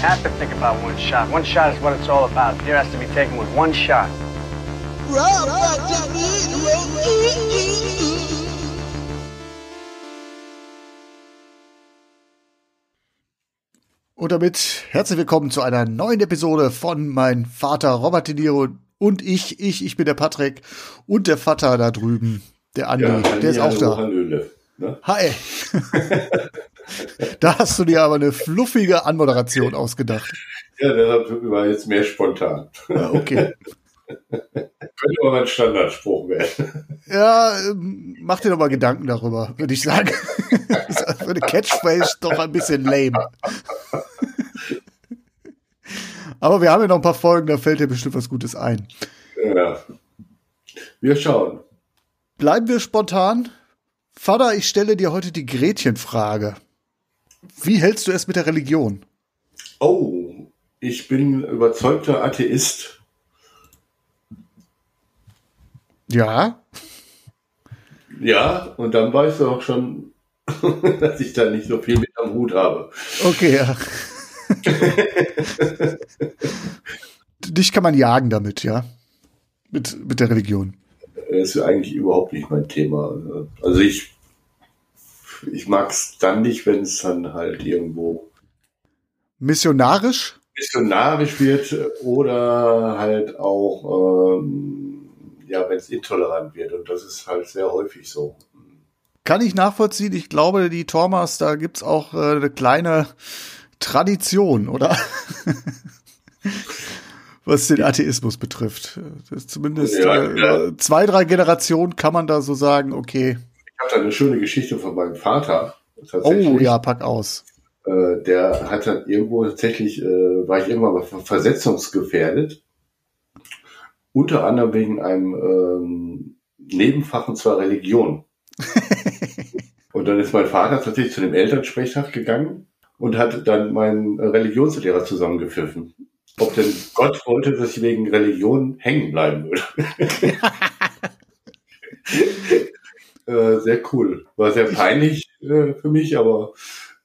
Have to think about one shot. One shot is what it's all about. Here has to be taken with one shot. Und damit herzlich willkommen zu einer neuen Episode von Mein Vater Robert De Niro und ich. Ich, ich bin der Patrick und der Vater da drüben, der Andi, Ja, der ist auch da. Hallöle, ne? Hi. da hast du dir aber eine fluffige Anmoderation ausgedacht. Ja, deshalb war jetzt mehr spontan. Ja, okay. Könnte aber mein Standardspruch werden. Ja, ähm, mach dir doch mal Gedanken darüber, würde ich sagen. Für eine Catchphrase doch ein bisschen lame. Aber wir haben ja noch ein paar Folgen, da fällt dir bestimmt was Gutes ein. Ja. Wir schauen. Bleiben wir spontan. Vater, ich stelle dir heute die Gretchenfrage. Wie hältst du es mit der Religion? Oh, ich bin überzeugter Atheist. Ja, Ja, und dann weißt du auch schon, dass ich da nicht so viel mit am Hut habe. okay, ja. Dich kann man jagen damit, ja? Mit, mit der Religion. Das ist eigentlich überhaupt nicht mein Thema. Also ich, ich mag es dann nicht, wenn es dann halt irgendwo Missionarisch? missionarisch wird oder halt auch, ähm, ja, wenn es intolerant wird. Und das ist halt sehr häufig so. Kann ich nachvollziehen. Ich glaube, die Tormas, da gibt's auch äh, eine kleine Tradition, oder? Was den Atheismus betrifft. Das ist zumindest Ja, äh, zwei, drei Generationen kann man da so sagen, okay. Ich habe da eine schöne Geschichte von meinem Vater. Oh ja, pack aus. Äh, der hat dann irgendwo tatsächlich, äh, war ich irgendwann mal ver- versetzungsgefährdet. Unter anderem wegen einem ähm, Nebenfach und zwar Religion. und dann ist mein Vater tatsächlich zu dem Elternsprechtag gegangen und hat dann meinen Religionslehrer zusammengepfiffen. Ob denn Gott wollte, dass ich wegen Religion hängen bleiben würde. äh, sehr cool. War sehr peinlich äh, für mich, aber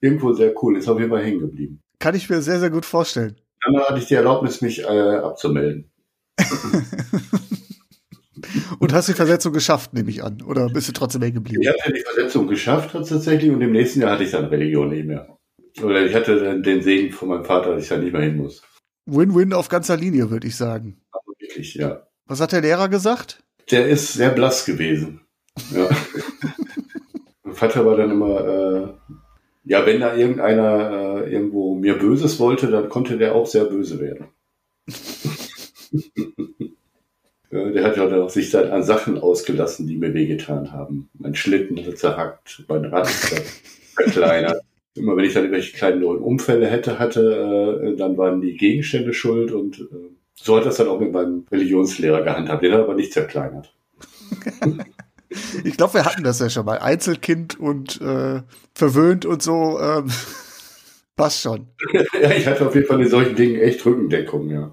irgendwo sehr cool. Ist auf jeden Fall hängen geblieben. Kann ich mir sehr, sehr gut vorstellen. Dann hatte ich die Erlaubnis, mich äh, abzumelden. Und hast die Versetzung geschafft, nehme ich an. Oder bist du trotzdem hängen geblieben? Ich hatte die Versetzung geschafft tatsächlich und im nächsten Jahr hatte ich dann Religion nicht mehr. Oder ich hatte dann den Segen von meinem Vater, dass ich da nicht mehr hin muss. Win-win auf ganzer Linie, würde ich sagen. Also wirklich, ja. Was hat der Lehrer gesagt? Der ist sehr blass gewesen. Ja. mein Vater war dann immer, äh, ja, wenn da irgendeiner äh, irgendwo mir Böses wollte, dann konnte der auch sehr böse werden. Der hat ja auch sich dann an Sachen ausgelassen, die mir wehgetan haben. Mein Schlitten hat zerhackt, mein Rad verkleinert. Immer wenn ich dann irgendwelche kleinen neuen Unfälle hätte, hatte, äh, dann waren die Gegenstände schuld und äh, so hat das dann auch mit meinem Religionslehrer gehandhabt. Den hat er aber nicht zerkleinert. Ich glaube, wir hatten das ja schon mal. Einzelkind und äh, verwöhnt und so. Ähm, passt schon. ja, ich hatte auf jeden Fall in solchen Dingen echt Rückendeckung, ja.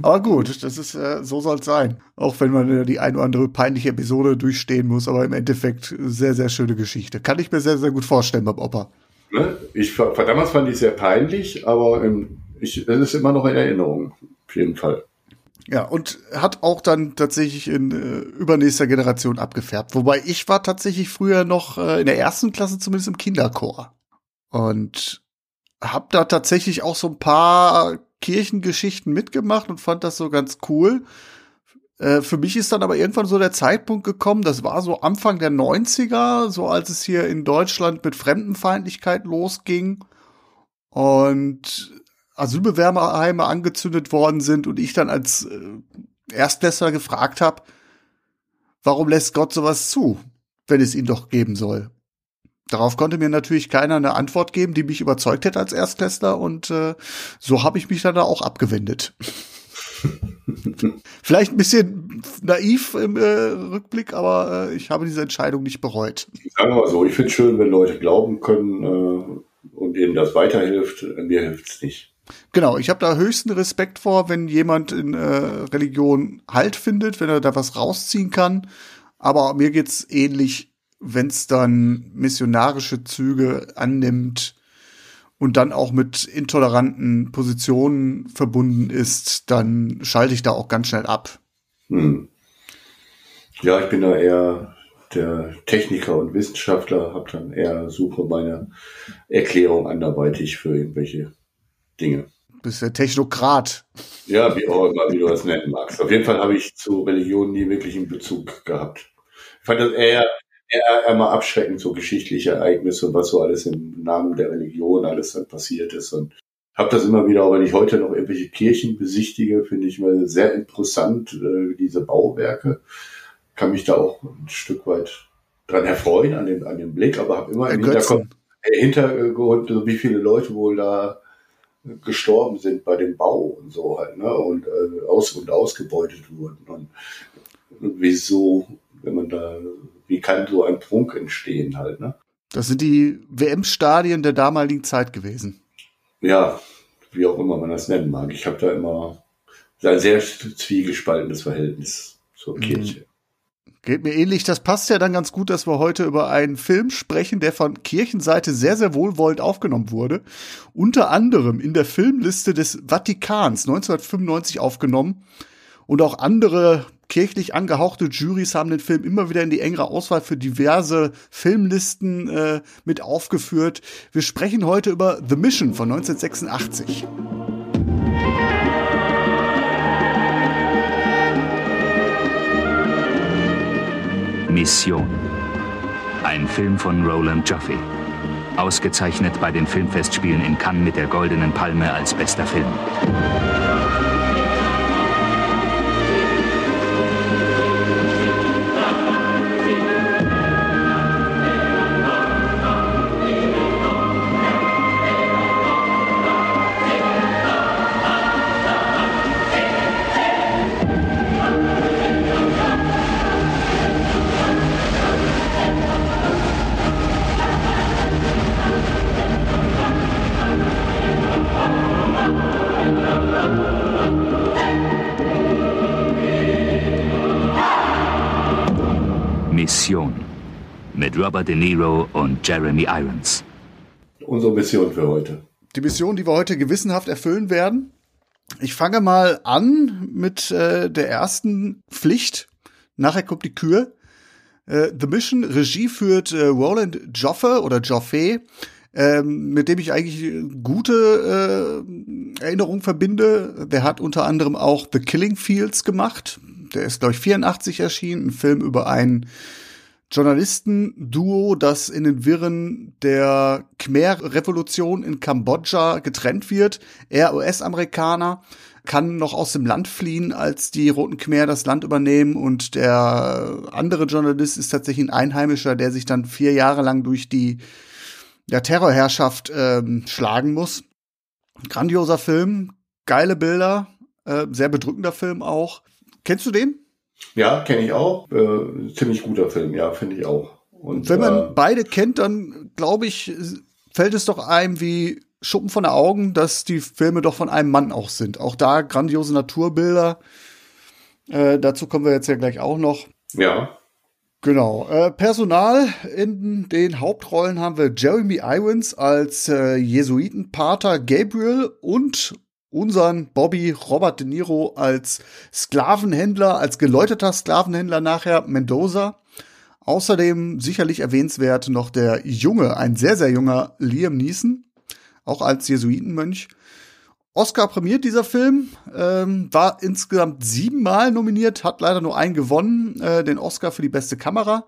Aber gut, das ist äh, so soll es sein. Auch wenn man äh, die ein oder andere peinliche Episode durchstehen muss, aber im Endeffekt sehr, sehr schöne Geschichte. Kann ich mir sehr, sehr gut vorstellen beim Opa. Ne? Ich, damals fand ich es sehr peinlich, aber ähm, ich, es ist immer noch in Erinnerung. Auf jeden Fall. Ja, und hat auch dann tatsächlich in äh, übernächster Generation abgefärbt. Wobei ich war tatsächlich früher noch äh, in der ersten Klasse zumindest im Kinderchor. Und hab da tatsächlich auch so ein paar Kirchengeschichten mitgemacht und fand das so ganz cool. Äh, für mich ist dann aber irgendwann so der Zeitpunkt gekommen, das war so Anfang der 90er, so als es hier in Deutschland mit Fremdenfeindlichkeit losging und Asylbewerberheime angezündet worden sind und ich dann als äh, Erstklässler gefragt habe, warum lässt Gott sowas zu, wenn es ihn doch geben soll? Darauf konnte mir natürlich keiner eine Antwort geben, die mich überzeugt hätte als Erstklässler und äh, so habe ich mich dann da auch abgewendet. Vielleicht ein bisschen naiv im äh, Rückblick, aber äh, ich habe diese Entscheidung nicht bereut. Sagen wir mal so, ich finde es schön, wenn Leute glauben können äh, und ihnen das weiterhilft. Mir hilft es nicht. Genau, ich habe da höchsten Respekt vor, wenn jemand in äh, Religion Halt findet, wenn er da was rausziehen kann. Aber mir geht's ähnlich, wenn es dann missionarische Züge annimmt und dann auch mit intoleranten Positionen verbunden ist, dann schalte ich da auch ganz schnell ab. Hm. Ja, ich bin da eher der Techniker und Wissenschaftler, habe dann eher suche meine Erklärung anderweitig für irgendwelche Dinge. Du bist der Technokrat. Ja, wie auch immer, wie du das nennen magst. Auf jeden Fall habe ich zu Religion nie wirklich einen Bezug gehabt. Ich fand das eher eher einmal abschreckend, so geschichtliche Ereignisse und was so alles im Namen der Religion alles dann passiert ist. Und habe das immer wieder, auch wenn ich heute noch irgendwelche Kirchen besichtige, finde ich immer sehr interessant, äh, diese Bauwerke. Kann mich da auch ein Stück weit dran erfreuen, an dem, an dem Blick, aber habe immer im Hinterkopf, äh, Hintergrund, wie viele Leute wohl da gestorben sind bei dem Bau und so halt, ne? Und äh, aus und ausgebeutet wurden. Und, wieso, wenn man da wie kann so ein Prunk entstehen halt, ne? Das sind die WM-Stadien der damaligen Zeit gewesen. Ja, wie auch immer man das nennen mag. Ich habe da immer ein sehr zwiegespaltenes Verhältnis zur mhm. Geht mir ähnlich. Das passt ja dann ganz gut, dass wir heute über einen Film sprechen, der von Kirchenseite sehr, sehr wohlwollend aufgenommen wurde. Unter anderem in der Filmliste des Vatikans 1995 aufgenommen und auch andere kirchlich angehauchte Juries haben den Film immer wieder in die engere Auswahl für diverse Filmlisten äh, mit aufgeführt. Wir sprechen heute über The Mission von 1986. Mission. Ein Film von Roland Joffe. Ausgezeichnet bei den Filmfestspielen in Cannes mit der Goldenen Palme als bester Film. Mission mit Robert De Niro und Jeremy Irons. Unsere Mission für heute. Die Mission, die wir heute gewissenhaft erfüllen werden. Ich fange mal an mit äh, der ersten Pflicht. Nachher kommt die Kür. Äh, The Mission, Regie führt äh, Roland Joffe oder Joffe, ähm, mit dem ich eigentlich gute äh, Erinnerungen verbinde. Der hat unter anderem auch The Killing Fields gemacht. Der ist, glaube ich, 84 erschienen. Ein Film über einen Journalistenduo, das in den Wirren der Khmer-Revolution in Kambodscha getrennt wird. Er US-Amerikaner kann noch aus dem Land fliehen, als die Roten Khmer das Land übernehmen und der andere Journalist ist tatsächlich ein Einheimischer, der sich dann vier Jahre lang durch die ja, Terrorherrschaft ähm, schlagen muss. Grandioser Film, geile Bilder, äh, sehr bedrückender Film auch. Kennst du den? Ja, kenne ich auch. Äh, ziemlich guter Film, ja, finde ich auch. Und wenn man äh, beide kennt, dann glaube ich, fällt es doch einem wie Schuppen von den Augen, dass die Filme doch von einem Mann auch sind. Auch da grandiose Naturbilder. Äh, dazu kommen wir jetzt ja gleich auch noch. Ja. Genau. Äh, Personal in den Hauptrollen haben wir Jeremy Irons als äh, Jesuitenpater Gabriel und unseren Bobby Robert De Niro als Sklavenhändler, als geläuterter Sklavenhändler nachher Mendoza. Außerdem sicherlich erwähnenswert noch der junge, ein sehr, sehr junger Liam Neeson, auch als Jesuitenmönch. Oscar prämiert dieser Film, ähm, war insgesamt siebenmal nominiert, hat leider nur einen gewonnen, äh, den Oscar für die beste Kamera.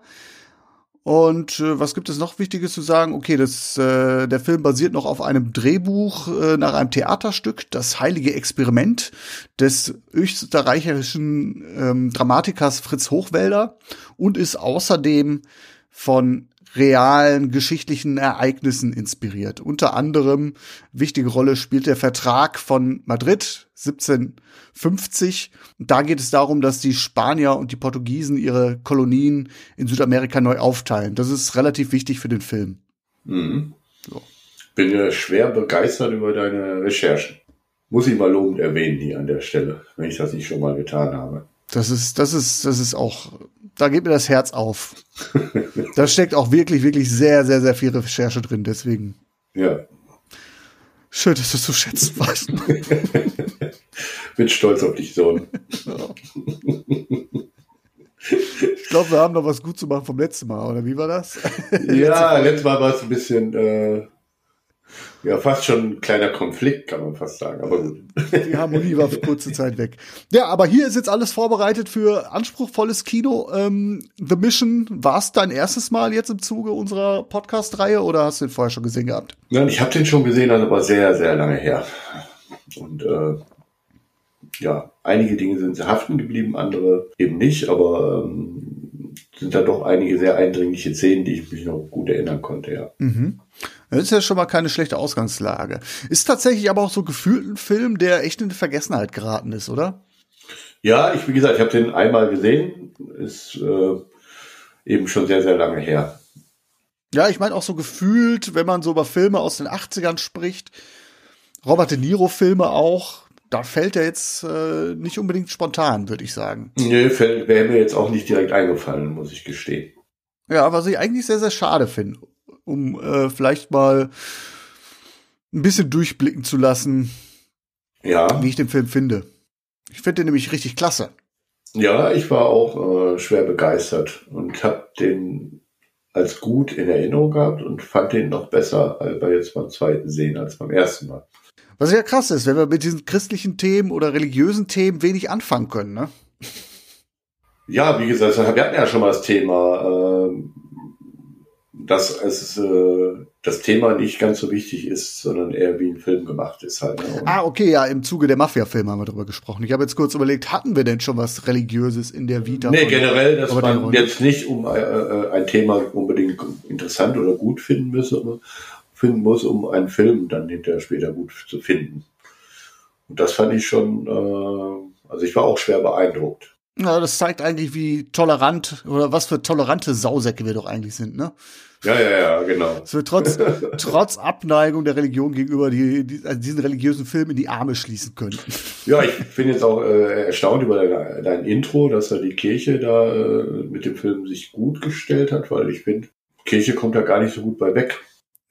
Und äh, was gibt es noch Wichtiges zu sagen? Okay, das, äh, der Film basiert noch auf einem Drehbuch äh, nach einem Theaterstück, Das heilige Experiment des österreichischen ähm, Dramatikers Fritz Hochwälder und ist außerdem von realen geschichtlichen Ereignissen inspiriert. Unter anderem wichtige Rolle spielt der Vertrag von Madrid 1750. Da geht es darum, dass die Spanier und die Portugiesen ihre Kolonien in Südamerika neu aufteilen. Das ist relativ wichtig für den Film. Mhm. Bin ja schwer begeistert über deine Recherchen. Muss ich mal lobend erwähnen hier an der Stelle, wenn ich das nicht schon mal getan habe. Das ist, das ist, das ist auch, da geht mir das Herz auf. da steckt auch wirklich, wirklich sehr, sehr, sehr viel Recherche drin, deswegen. Ja. Schön, dass du so schätzen weißt. Bin stolz auf dich, Sohn. Ich glaube, wir haben noch was gut zu machen vom letzten Mal, oder wie war das? Ja, letztes Mal war es ein bisschen, äh, ja, fast schon ein kleiner Konflikt, kann man fast sagen. Aber gut. Die Harmonie war für kurze Zeit weg. Ja, aber hier ist jetzt alles vorbereitet für anspruchsvolles Kino. Ähm, The Mission, war es dein erstes Mal jetzt im Zuge unserer Podcast-Reihe oder hast du den vorher schon gesehen gehabt? Nein, ich habe den schon gesehen, also aber sehr, sehr lange her. Und äh, ja, einige Dinge sind haften geblieben, andere eben nicht, aber ähm, sind da doch einige sehr eindringliche Szenen, die ich mich noch gut erinnern konnte, ja. Mhm. Das ist ja schon mal keine schlechte Ausgangslage. Ist tatsächlich aber auch so gefühlt ein Film, der echt in Vergessenheit geraten ist, oder? Ja, ich, wie gesagt, ich habe den einmal gesehen, ist äh, eben schon sehr, sehr lange her. Ja, ich meine auch so gefühlt, wenn man so über Filme aus den 80ern spricht, Robert De Niro Filme auch, da fällt er jetzt äh, nicht unbedingt spontan, würde ich sagen. Nee, wäre mir jetzt auch nicht direkt eingefallen, muss ich gestehen. Ja, was ich eigentlich sehr, sehr schade finde, um äh, vielleicht mal ein bisschen durchblicken zu lassen, ja. wie ich den Film finde. Ich finde den nämlich richtig klasse. Ja, ich war auch äh, schwer begeistert und habe den als gut in Erinnerung gehabt und fand den noch besser bei jetzt beim zweiten Sehen als beim ersten Mal. Was ja krass ist, wenn wir mit diesen christlichen Themen oder religiösen Themen wenig anfangen können, ne? Ja, wie gesagt, wir hatten ja schon mal das Thema, äh, dass es äh, das Thema nicht ganz so wichtig ist, sondern eher wie ein Film gemacht ist halt. Ne? Ah, okay, ja, im Zuge der Mafia-Filme haben wir darüber gesprochen. Ich habe jetzt kurz überlegt, hatten wir denn schon was Religiöses in der Vita? Nee, generell, dass man jetzt nicht um äh, äh, ein Thema unbedingt interessant oder gut finden müsse, finden muss, um einen Film dann hinterher später gut zu finden. Und das fand ich schon, äh, also ich war auch schwer beeindruckt. Ja, das zeigt eigentlich, wie tolerant oder was für tolerante Sausäcke wir doch eigentlich sind, ne? Ja, ja, ja, genau. So trotz, trotz Abneigung der Religion gegenüber die, die, also diesen religiösen Film in die Arme schließen können. Ja, ich bin jetzt auch äh, erstaunt über dein, dein Intro, dass er die Kirche da äh, mit dem Film sich gut gestellt hat, weil ich finde, Kirche kommt da gar nicht so gut bei weg.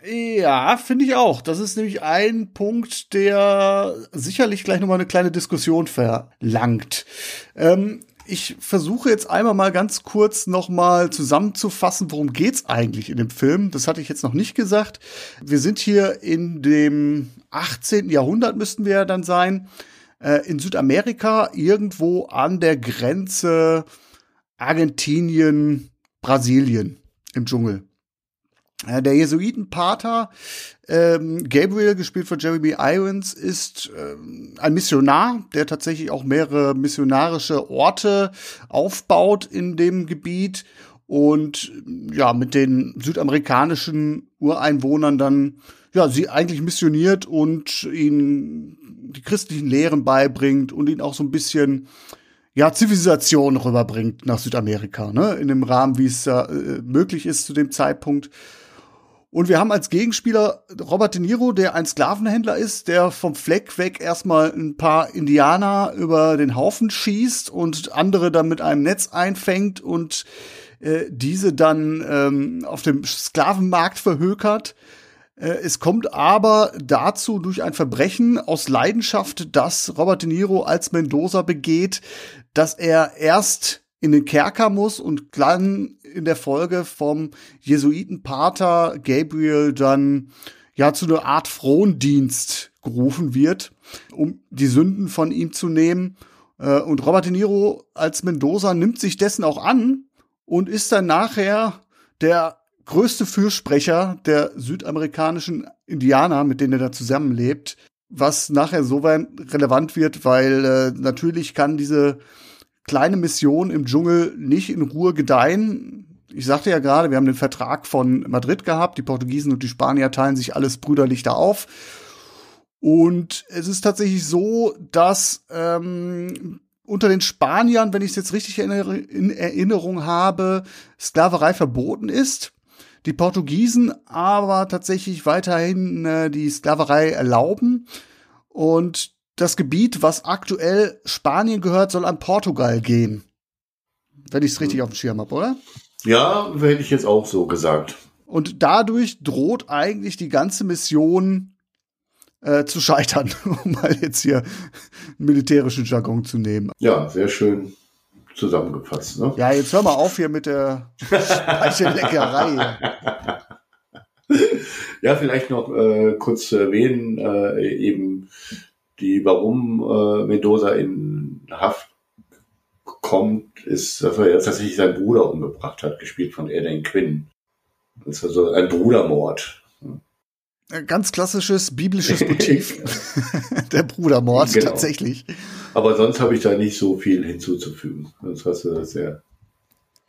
Ja, finde ich auch. Das ist nämlich ein Punkt, der sicherlich gleich nochmal eine kleine Diskussion verlangt. Ähm, ich versuche jetzt einmal mal ganz kurz nochmal zusammenzufassen, worum geht's eigentlich in dem Film. Das hatte ich jetzt noch nicht gesagt. Wir sind hier in dem 18. Jahrhundert müssten wir ja dann sein. Äh, in Südamerika, irgendwo an der Grenze Argentinien, Brasilien im Dschungel. Äh, der Jesuitenpater ähm, Gabriel, gespielt von Jeremy Irons, ist ähm, ein Missionar, der tatsächlich auch mehrere missionarische Orte aufbaut in dem Gebiet und ja, mit den südamerikanischen Ureinwohnern dann ja, sie eigentlich missioniert und ihnen die christlichen Lehren beibringt und ihnen auch so ein bisschen ja, Zivilisation rüberbringt nach Südamerika, ne? In dem Rahmen, wie es äh, möglich ist zu dem Zeitpunkt. Und wir haben als Gegenspieler Robert De Niro, der ein Sklavenhändler ist, der vom Fleck weg erstmal ein paar Indianer über den Haufen schießt und andere dann mit einem Netz einfängt und äh, diese dann ähm, auf dem Sklavenmarkt verhökert. Äh, es kommt aber dazu durch ein Verbrechen aus Leidenschaft, das Robert De Niro als Mendoza begeht, dass er erst in den Kerker muss und dann in der Folge vom Jesuitenpater Gabriel dann ja zu einer Art Frondienst gerufen wird, um die Sünden von ihm zu nehmen. Äh, und Robert De Niro als Mendoza nimmt sich dessen auch an und ist dann nachher der größte Fürsprecher der südamerikanischen Indianer, mit denen er da zusammenlebt, was nachher so relevant wird, weil äh, natürlich kann diese kleine Mission im Dschungel nicht in Ruhe gedeihen ich sagte ja gerade, wir haben den Vertrag von Madrid gehabt. Die Portugiesen und die Spanier teilen sich alles brüderlich da auf. Und es ist tatsächlich so, dass ähm, unter den Spaniern, wenn ich es jetzt richtig in Erinnerung habe, Sklaverei verboten ist. Die Portugiesen aber tatsächlich weiterhin äh, die Sklaverei erlauben. Und das Gebiet, was aktuell Spanien gehört, soll an Portugal gehen. Wenn ich es richtig auf dem Schirm habe, oder? Ja, hätte ich jetzt auch so gesagt. Und dadurch droht eigentlich die ganze Mission äh, zu scheitern, um mal jetzt hier einen militärischen Jargon zu nehmen. Ja, sehr schön zusammengefasst. Ne? Ja, jetzt hör mal auf hier mit der Speichelleckerei. ja, vielleicht noch äh, kurz zu erwähnen, äh, eben die, warum äh, Mendoza in Haft kommt, ist, dass er jetzt tatsächlich seinen Bruder umgebracht hat, gespielt von Eden Quinn. Das ist also ein Brudermord. Ganz klassisches biblisches Motiv. Der Brudermord, genau. tatsächlich. Aber sonst habe ich da nicht so viel hinzuzufügen. Sonst hast du das ja.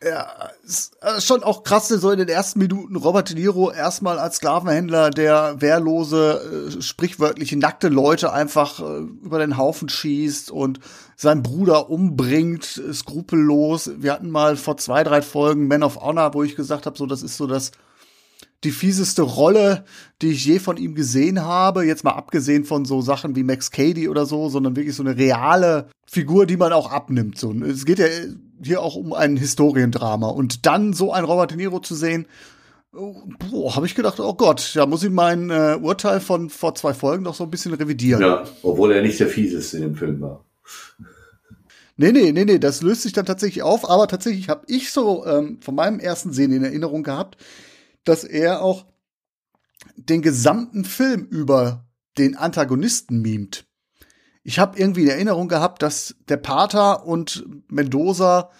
Ja, ist äh, schon auch krass, so in den ersten Minuten Robert De Niro erstmal als Sklavenhändler, der wehrlose, äh, sprichwörtliche nackte Leute einfach äh, über den Haufen schießt und seinen Bruder umbringt, skrupellos. Wir hatten mal vor zwei, drei Folgen Man of Honor, wo ich gesagt habe, so das ist so das die fieseste Rolle, die ich je von ihm gesehen habe. Jetzt mal abgesehen von so Sachen wie Max Cady oder so, sondern wirklich so eine reale Figur, die man auch abnimmt. So, es geht ja hier auch um ein Historiendrama. Und dann so ein Robert De Niro zu sehen, habe ich gedacht, oh Gott, da muss ich mein äh, Urteil von vor zwei Folgen noch so ein bisschen revidieren. Ja, obwohl er nicht der fieseste in dem Film war. Nee, nee, nee, nee, das löst sich dann tatsächlich auf, aber tatsächlich habe ich so ähm, von meinem ersten Sehen in Erinnerung gehabt, dass er auch den gesamten Film über den Antagonisten mimt. Ich habe irgendwie in Erinnerung gehabt, dass der Pater und Mendoza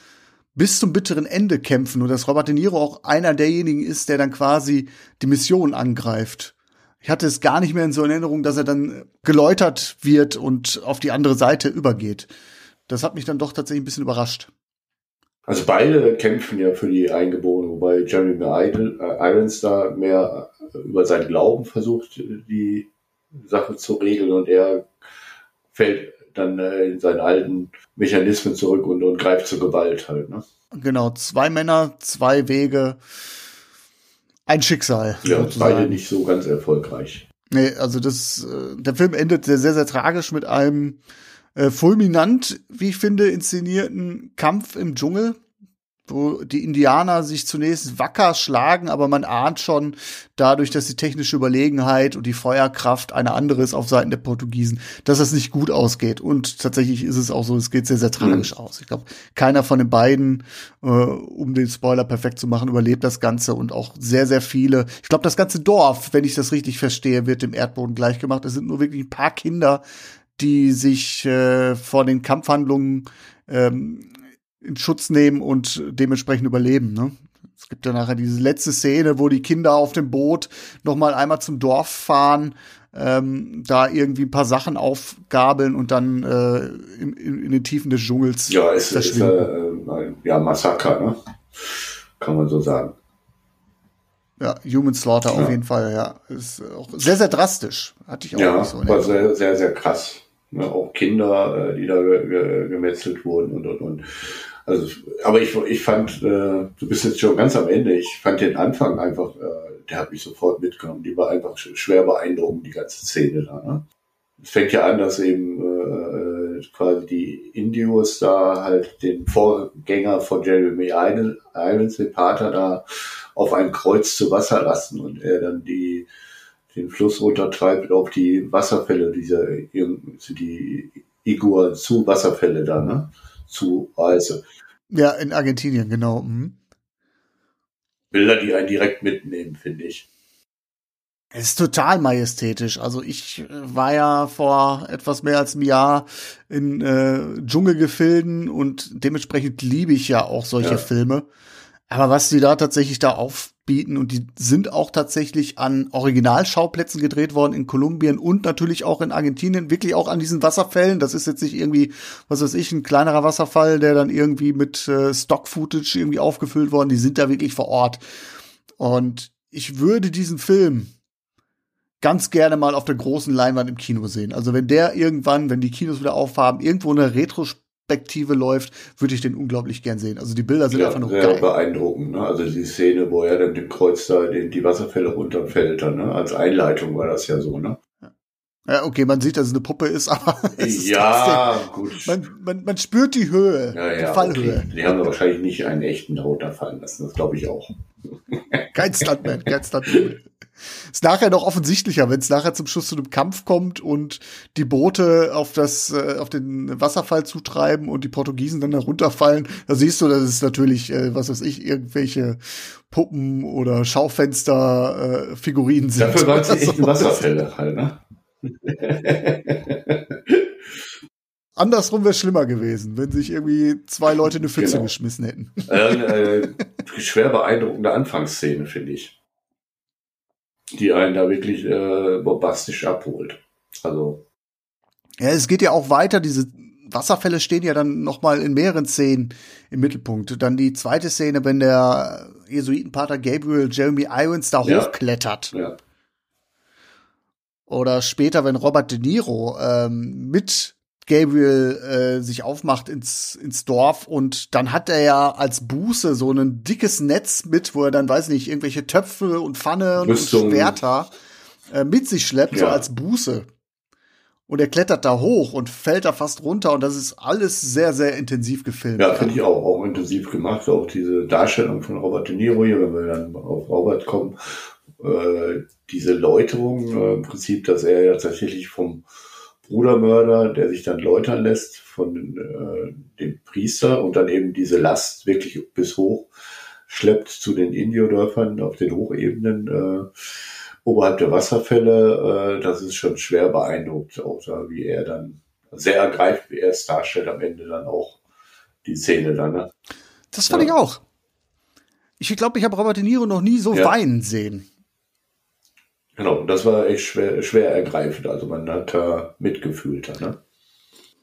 bis zum bitteren Ende kämpfen und dass Robert De Niro auch einer derjenigen ist, der dann quasi die Mission angreift. Ich hatte es gar nicht mehr in so Erinnerung, dass er dann geläutert wird und auf die andere Seite übergeht. Das hat mich dann doch tatsächlich ein bisschen überrascht. Also beide kämpfen ja für die Eingeborenen, wobei Jeremy äh, Irons da mehr äh, über seinen Glauben versucht, die Sache zu regeln und er fällt dann äh, in seinen alten Mechanismen zurück und, und greift zur Gewalt halt. Ne? Genau, zwei Männer, zwei Wege, ein Schicksal. Ja, sozusagen. beide nicht so ganz erfolgreich. Nee, also das, der Film endet sehr, sehr, sehr tragisch mit einem äh, fulminant, wie ich finde, inszenierten Kampf im Dschungel, wo die Indianer sich zunächst wacker schlagen, aber man ahnt schon dadurch, dass die technische Überlegenheit und die Feuerkraft eine andere ist auf Seiten der Portugiesen, dass das nicht gut ausgeht. Und tatsächlich ist es auch so, es geht sehr, sehr tragisch mhm. aus. Ich glaube, keiner von den beiden, äh, um den Spoiler perfekt zu machen, überlebt das Ganze und auch sehr, sehr viele. Ich glaube, das ganze Dorf, wenn ich das richtig verstehe, wird dem Erdboden gleichgemacht. Es sind nur wirklich ein paar Kinder, die sich äh, vor den Kampfhandlungen ähm, in Schutz nehmen und dementsprechend überleben. Ne? Es gibt ja nachher diese letzte Szene, wo die Kinder auf dem Boot noch mal einmal zum Dorf fahren, ähm, da irgendwie ein paar Sachen aufgabeln und dann äh, in, in, in den Tiefen des Dschungels Ja, es ist äh, ein ja, Massaker, ne? kann man so sagen. Ja, Human Slaughter ja. auf jeden Fall, ja. Ist auch sehr, sehr drastisch. Hatte ich auch ja, nicht so. Ja, war sehr, sehr, sehr krass. Ne, auch Kinder, äh, die da ge ge gemetzelt wurden und und und. Also, aber ich, ich fand, äh, du bist jetzt schon ganz am Ende. Ich fand den Anfang einfach, äh, der hat mich sofort mitgenommen. Die war einfach schwer beeindruckend, die ganze Szene da. Ne? Es fängt ja an, dass eben äh, quasi die Indios da halt den Vorgänger von Jeremy Irons, den Pater, da auf ein Kreuz zu Wasser lassen und er dann die den Fluss runtertreibt auf die Wasserfälle, diese die Iguazu-Wasserfälle da, ne? Zu Reise. Ja, in Argentinien, genau. Mhm. Bilder, die einen direkt mitnehmen, finde ich. Es ist total majestätisch. Also ich äh, war ja vor etwas mehr als einem Jahr in äh, Dschungelgefilden und dementsprechend liebe ich ja auch solche ja. Filme. Aber was die da tatsächlich da auf bieten und die sind auch tatsächlich an Originalschauplätzen gedreht worden in Kolumbien und natürlich auch in Argentinien, wirklich auch an diesen Wasserfällen. Das ist jetzt nicht irgendwie, was weiß ich, ein kleinerer Wasserfall, der dann irgendwie mit äh, Stock-Footage irgendwie aufgefüllt worden. Die sind da wirklich vor Ort. Und ich würde diesen Film ganz gerne mal auf der großen Leinwand im Kino sehen. Also wenn der irgendwann, wenn die Kinos wieder aufhaben, irgendwo eine Retrospektive läuft, würde ich den unglaublich gern sehen. Also die Bilder sind ja, einfach nur sehr geil. beeindruckend. Ne? Also die Szene, wo er dann dem Kreuz da den, die Wasserfälle runterfällt, dann, ne? als Einleitung war das ja so. Ne? Ja, okay, man sieht, dass es eine Puppe ist, aber es ist Ja, gut. trotzdem, man, man, man spürt die Höhe, ja, die ja, Fallhöhe. okay. Die haben wahrscheinlich nicht einen echten runterfallen lassen, das glaube ich auch. Kein Stuntman, kein Stuntman. Ist nachher noch offensichtlicher, wenn es nachher zum Schluss zu einem Kampf kommt und die Boote auf das, äh, auf den Wasserfall zutreiben und die Portugiesen dann da runterfallen. Da siehst du, dass es natürlich, äh, was weiß ich, irgendwelche Puppen oder Schaufenster äh, sind. Dafür waren es Also, echten Wasserfälle halt, ne? Andersrum wäre schlimmer gewesen, wenn sich irgendwie zwei Leute eine Pfütze Genau. geschmissen hätten. äh, äh, schwer beeindruckende Anfangsszene, finde ich. Die einen da wirklich äh, bombastisch abholt. Also, Ja, es geht ja auch weiter. Diese Wasserfälle stehen ja dann noch mal in mehreren Szenen im Mittelpunkt. Dann die zweite Szene, wenn der Jesuitenpater Gabriel Jeremy Irons da Ja. hochklettert. ja. Oder später, wenn Robert De Niro ähm, mit Gabriel äh, sich aufmacht ins, ins Dorf und dann hat er ja als Buße so ein dickes Netz mit, wo er dann, weiß nicht, irgendwelche Töpfe und Pfanne und. Schwerter äh, mit sich schleppt, so Ja. als Buße. Und er klettert da hoch und fällt da fast runter und das ist alles sehr, sehr intensiv gefilmt. Ja, finde ich auch, auch intensiv gemacht. Auch diese Darstellung von Robert De Niro hier, wenn wir dann auf Robert kommen, äh, diese Läuterung äh, im Prinzip, dass er ja tatsächlich vom Brudermörder, der sich dann läutern lässt von äh, dem Priester und dann eben diese Last wirklich bis hoch schleppt zu den Indiodörfern auf den Hochebenen äh, oberhalb der Wasserfälle, äh, das ist schon schwer beeindruckt, auch da, wie er dann sehr ergreift, wie er es darstellt am Ende dann auch die Szene dann. Ne? Das fand Ja. ich auch. Ich glaube, ich habe Robert De Niro noch nie so Ja. weinen sehen. Genau, das war echt schwer, schwer ergreifend. Also man hat da mitgefühlt. Ne?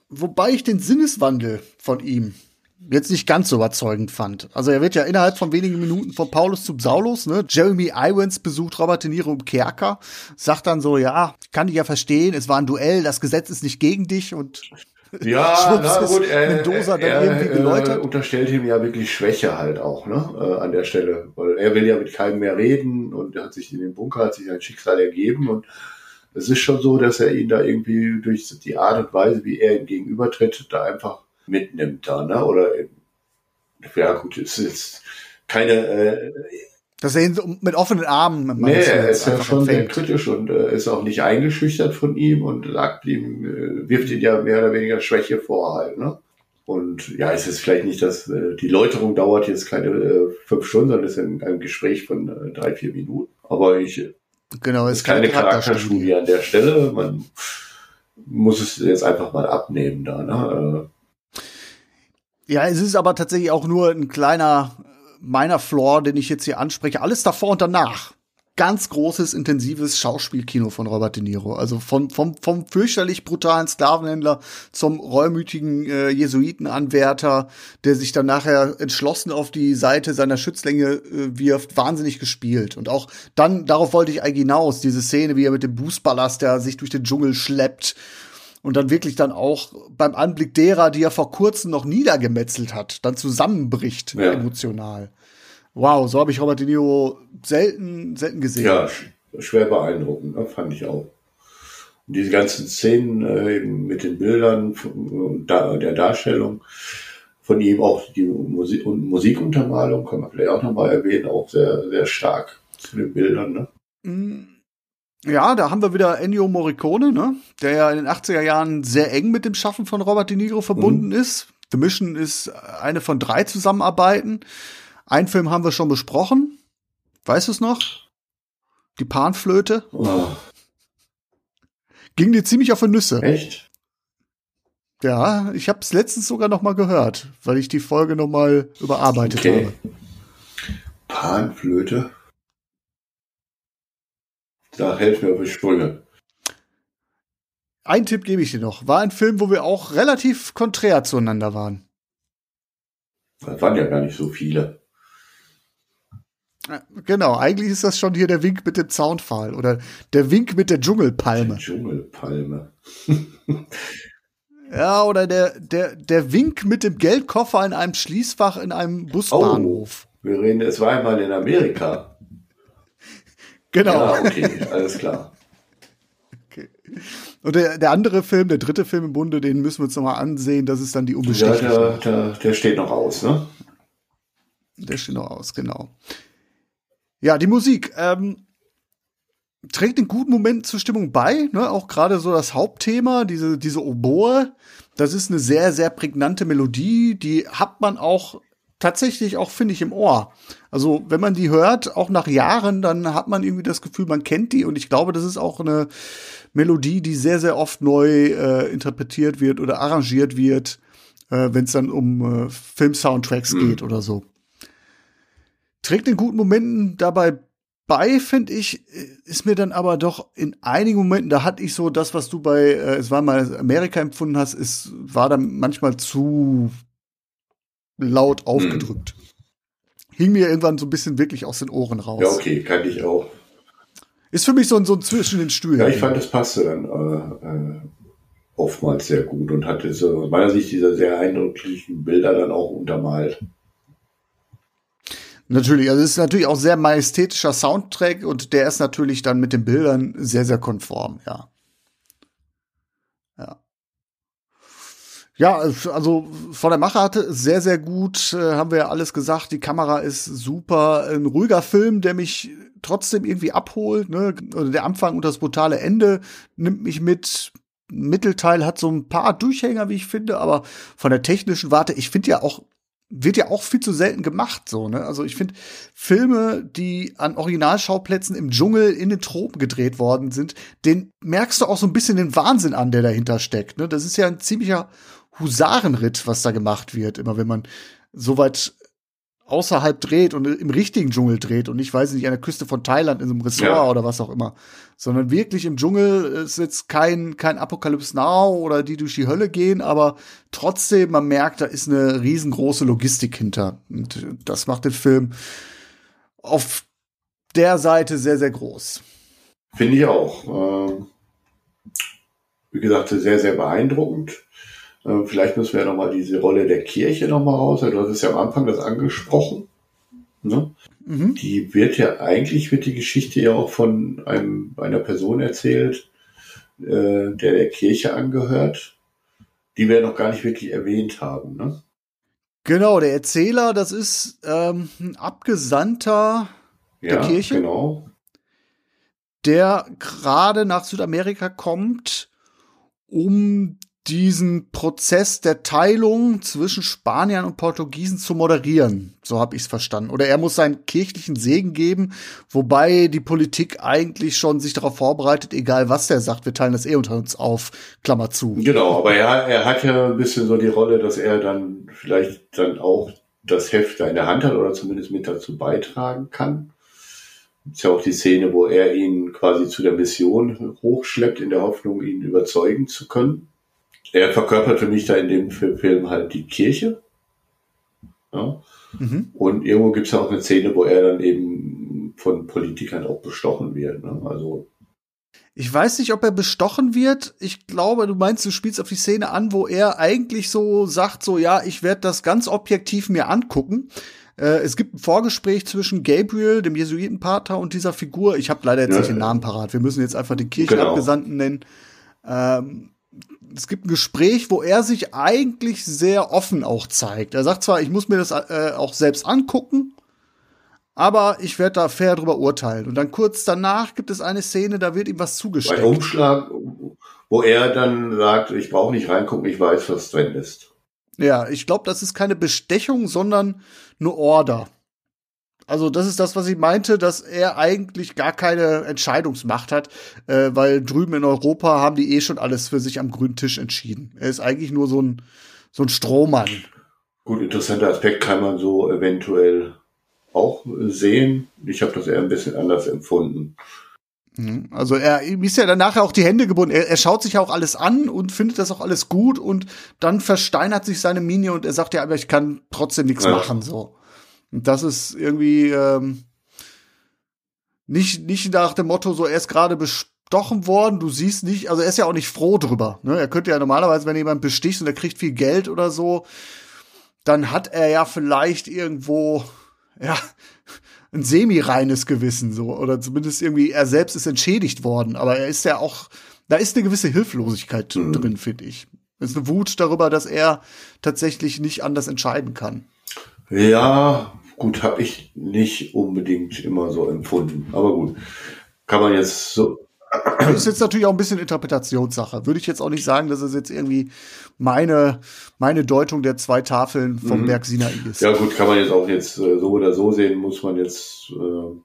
Wobei ich den Sinneswandel von ihm jetzt nicht ganz so überzeugend fand. Also er wird ja innerhalb von wenigen Minuten von Paulus zum Saulus, ne? Jeremy Irons besucht Robert De Niro im Kerker, sagt dann so, ja, kann ich ja verstehen, es war ein Duell, das Gesetz ist nicht gegen dich und Ja, Schwupps na gut, er, Mendoza dann er, irgendwie geläutert. äh, unterstellt ihm ja wirklich Schwäche halt auch, ne, äh, an der Stelle. Weil er will ja mit keinem mehr reden und er hat sich in den Bunker, hat sich ein Schicksal ergeben und es ist schon so, dass er ihn da irgendwie durch die Art und Weise, wie er ihm gegenübertritt, da einfach mitnimmt da, ne, oder, ja gut, es ist keine, äh, dass er ihn so mit offenen Armen Nee, er ist ja schon sehr kritisch und äh, ist auch nicht eingeschüchtert von ihm und sagt ihm, äh, wirft ihn ja mehr oder weniger Schwäche vor halt, ne? Und ja, es ist vielleicht nicht, dass äh, die Läuterung dauert jetzt keine äh, fünf Stunden, sondern ist ein, ein Gespräch von äh, drei, vier Minuten. Aber ich, äh, Genau, ist keine Charakterstudie an der Stelle. Man muss es jetzt einfach mal abnehmen da, ne? Ja, es ist aber tatsächlich auch nur ein kleiner äh, meiner Flaw, den ich jetzt hier anspreche. Alles davor und danach. Ganz großes, intensives Schauspielkino von Robert De Niro. Also vom, vom, vom fürchterlich brutalen Sklavenhändler zum reumütigen äh, Jesuitenanwärter, der sich dann nachher entschlossen auf die Seite seiner Schützlinge äh, wirft, wahnsinnig gespielt. Und auch dann, darauf wollte ich eigentlich hinaus, diese Szene, wie er mit dem Bußballast, der sich durch den Dschungel schleppt, und dann wirklich dann auch beim Anblick derer, die er vor kurzem noch niedergemetzelt hat, dann zusammenbricht Ja. emotional. Wow, so habe ich Robert De Niro selten, selten gesehen. Ja, sch schwer beeindruckend, ne? fand ich auch. Und diese ganzen Szenen äh, eben mit den Bildern von, da, der Darstellung von ihm, auch die Musik und Musikuntermalung, kann man vielleicht auch nochmal erwähnen, auch sehr, sehr stark zu den Bildern. Ne? Mm, Ja, da haben wir wieder Ennio Morricone, ne? der ja in den 80er Jahren sehr eng mit dem Schaffen von Robert De Niro verbunden ist. The Mission ist eine von drei Zusammenarbeiten. Einen Film haben wir schon besprochen. Weißt du es noch? Die Panflöte. Oh, Ging dir ziemlich auf die Nüsse. echt? Ja, ich habe es letztens sogar noch mal gehört, weil ich die Folge noch mal überarbeitet Okay. habe. Panflöte? Da helfen mir auf die Sprünge. Ein Tipp gebe ich dir noch. War ein Film, wo wir auch relativ konträr zueinander waren. Das waren ja gar nicht so viele. Genau, eigentlich ist das schon hier der Wink mit dem Zaunpfahl oder der Wink mit der Dschungelpalme. Dschungelpalme. ja, oder der, der, der Wink mit dem Geldkoffer in einem Schließfach in einem Busbahnhof. Oh, wir reden, es war einmal in Amerika. Genau. Ja, okay, alles klar. Okay. Und der, der andere Film, der dritte Film im Bunde, den müssen wir uns nochmal ansehen. Das ist dann die Unbestechlichen. Ja, der, der, der steht noch aus, ne? Der steht noch aus, genau. Ja, die Musik ähm, trägt in guten Momenten zur Stimmung bei. Ne? Auch gerade so das Hauptthema, diese, diese Oboe. Das ist eine sehr, sehr prägnante Melodie. Die hat man auch tatsächlich auch, finde ich, im Ohr. Also, wenn man die hört, auch nach Jahren, dann hat man irgendwie das Gefühl, man kennt die. Und ich glaube, das ist auch eine Melodie, die sehr, sehr oft neu äh, interpretiert wird oder arrangiert wird, äh, wenn es dann um äh, Film-Soundtracks mhm. geht oder so. Trägt in guten Momenten dabei bei, finde ich, ist mir dann aber doch in einigen Momenten, da hatte ich so das, was du bei, äh, es war mal Amerika empfunden hast, ist, war dann manchmal zu laut hm. aufgedrückt. Hm. Hing mir irgendwann so ein bisschen wirklich aus den Ohren raus. Ja, okay, kann ich auch. Ist für mich so, so ein zwischen den Stühlen. Ja, ich fand, das passte dann äh, äh, oftmals sehr gut und hatte so aus meiner Sicht diese sehr eindrücklichen Bilder dann auch untermalt. Natürlich, also es ist natürlich auch sehr majestätischer Soundtrack und der ist natürlich dann mit den Bildern sehr, sehr konform. Ja. Ja, also von der Machart sehr, sehr gut, äh, haben wir ja alles gesagt. Die Kamera ist super, ein ruhiger Film, der mich trotzdem irgendwie abholt. Ne? Also der Anfang und das brutale Ende nimmt mich mit. Mittelteil hat so ein paar Durchhänger, wie ich finde, aber von der technischen Warte, ich finde ja auch wird ja auch viel zu selten gemacht, so, ne? Also ich finde Filme, die an Originalschauplätzen im Dschungel in den Tropen gedreht worden sind, den merkst du auch so ein bisschen den Wahnsinn an, der dahinter steckt, ne? Das ist ja ein ziemlicher Husarenritt, was da gemacht wird, immer wenn man so weit außerhalb dreht und im richtigen Dschungel dreht und ich weiß nicht, an der Küste von Thailand in so einem Ressort ja. oder was auch immer, sondern wirklich im Dschungel ist jetzt kein, kein Apocalypse Now oder die durch die Hölle gehen, aber trotzdem, man merkt, da ist eine riesengroße Logistik hinter und das macht den Film auf der Seite sehr, sehr groß. Finde ich auch. Ähm, wie gesagt, sehr, sehr beeindruckend. Äh, vielleicht müssen wir ja nochmal diese Rolle der Kirche nochmal raus. Du hast es ja am Anfang das angesprochen. Ne? Mhm. Die wird ja, eigentlich wird die Geschichte ja auch von einem, einer Person erzählt, äh, der der Kirche angehört, die wir noch gar nicht wirklich erwähnt haben. Ne? Genau, der Erzähler, das ist ähm, ein Abgesandter ja, der Kirche. Genau. Der gerade nach Südamerika kommt, um diesen Prozess der Teilung zwischen Spaniern und Portugiesen zu moderieren. So habe ich es verstanden. Oder er muss seinen kirchlichen Segen geben, wobei die Politik eigentlich schon sich darauf vorbereitet, egal was der sagt, wir teilen das eh unter uns auf, Klammer zu. Genau, aber er, er hat ja ein bisschen so die Rolle, dass er dann vielleicht dann auch das Heft da in der Hand hat oder zumindest mit dazu beitragen kann. Ist ja auch die Szene, wo er ihn quasi zu der Mission hochschleppt, in der Hoffnung, ihn überzeugen zu können er verkörpert für mich da in dem Film halt die Kirche. Ja. Mhm. Und irgendwo gibt es ja auch eine Szene, wo er dann eben von Politikern auch bestochen wird. Ne? Also ich weiß nicht, ob er bestochen wird. Ich glaube, du meinst, du spielst auf die Szene an, wo er eigentlich so sagt, so ja, ich werde das ganz objektiv mir angucken. Äh, es gibt ein Vorgespräch zwischen Gabriel, dem Jesuitenpater, und dieser Figur. Ich habe leider jetzt ja, nicht den Namen parat. Wir müssen jetzt einfach den Kirchenabgesandten genau. nennen. Ähm, es gibt ein Gespräch, wo er sich eigentlich sehr offen auch zeigt. Er sagt zwar, ich muss mir das äh, auch selbst angucken, aber ich werde da fair drüber urteilen. Und dann kurz danach gibt es eine Szene, da wird ihm was zugesteckt. Ein Umschlag, wo er dann sagt, ich brauche nicht reingucken, ich weiß, was drin ist. Ja, ich glaube, das ist keine Bestechung, sondern nur Order. Also das ist das, was ich meinte, dass er eigentlich gar keine Entscheidungsmacht hat, äh, weil drüben in Europa haben die eh schon alles für sich am grünen Tisch entschieden. Er ist eigentlich nur so ein, so ein Strohmann. Gut, interessanter Aspekt kann man so eventuell auch sehen. Ich habe das eher ein bisschen anders empfunden. Mhm. Also er ihm ist ja dann nachher auch die Hände gebunden. Er, er schaut sich ja auch alles an und findet das auch alles gut und dann versteinert sich seine Miene und er sagt ja, aber ich kann trotzdem nichts Ja. machen so. Und das ist irgendwie ähm, nicht nicht nach dem Motto so er ist gerade bestochen worden, du siehst nicht, also er ist ja auch nicht froh drüber. Ne? Er könnte ja normalerweise, wenn jemand besticht und er kriegt viel Geld oder so, dann hat er ja vielleicht irgendwo ja ein semi-reines Gewissen so oder zumindest irgendwie er selbst ist entschädigt worden, aber er ist ja auch da ist eine gewisse Hilflosigkeit Mhm. drin, finde ich. Es ist eine Wut darüber, dass er tatsächlich nicht anders entscheiden kann. Ja, gut, habe ich nicht unbedingt immer so empfunden. Aber gut, kann man jetzt so. Das ist jetzt natürlich auch ein bisschen Interpretationssache. Würde ich jetzt auch nicht sagen, dass es jetzt irgendwie meine, meine Deutung der zwei Tafeln vom Mhm. Berg Sinai ist. Ja gut, kann man jetzt auch jetzt äh, so oder so sehen, muss man jetzt. Äh,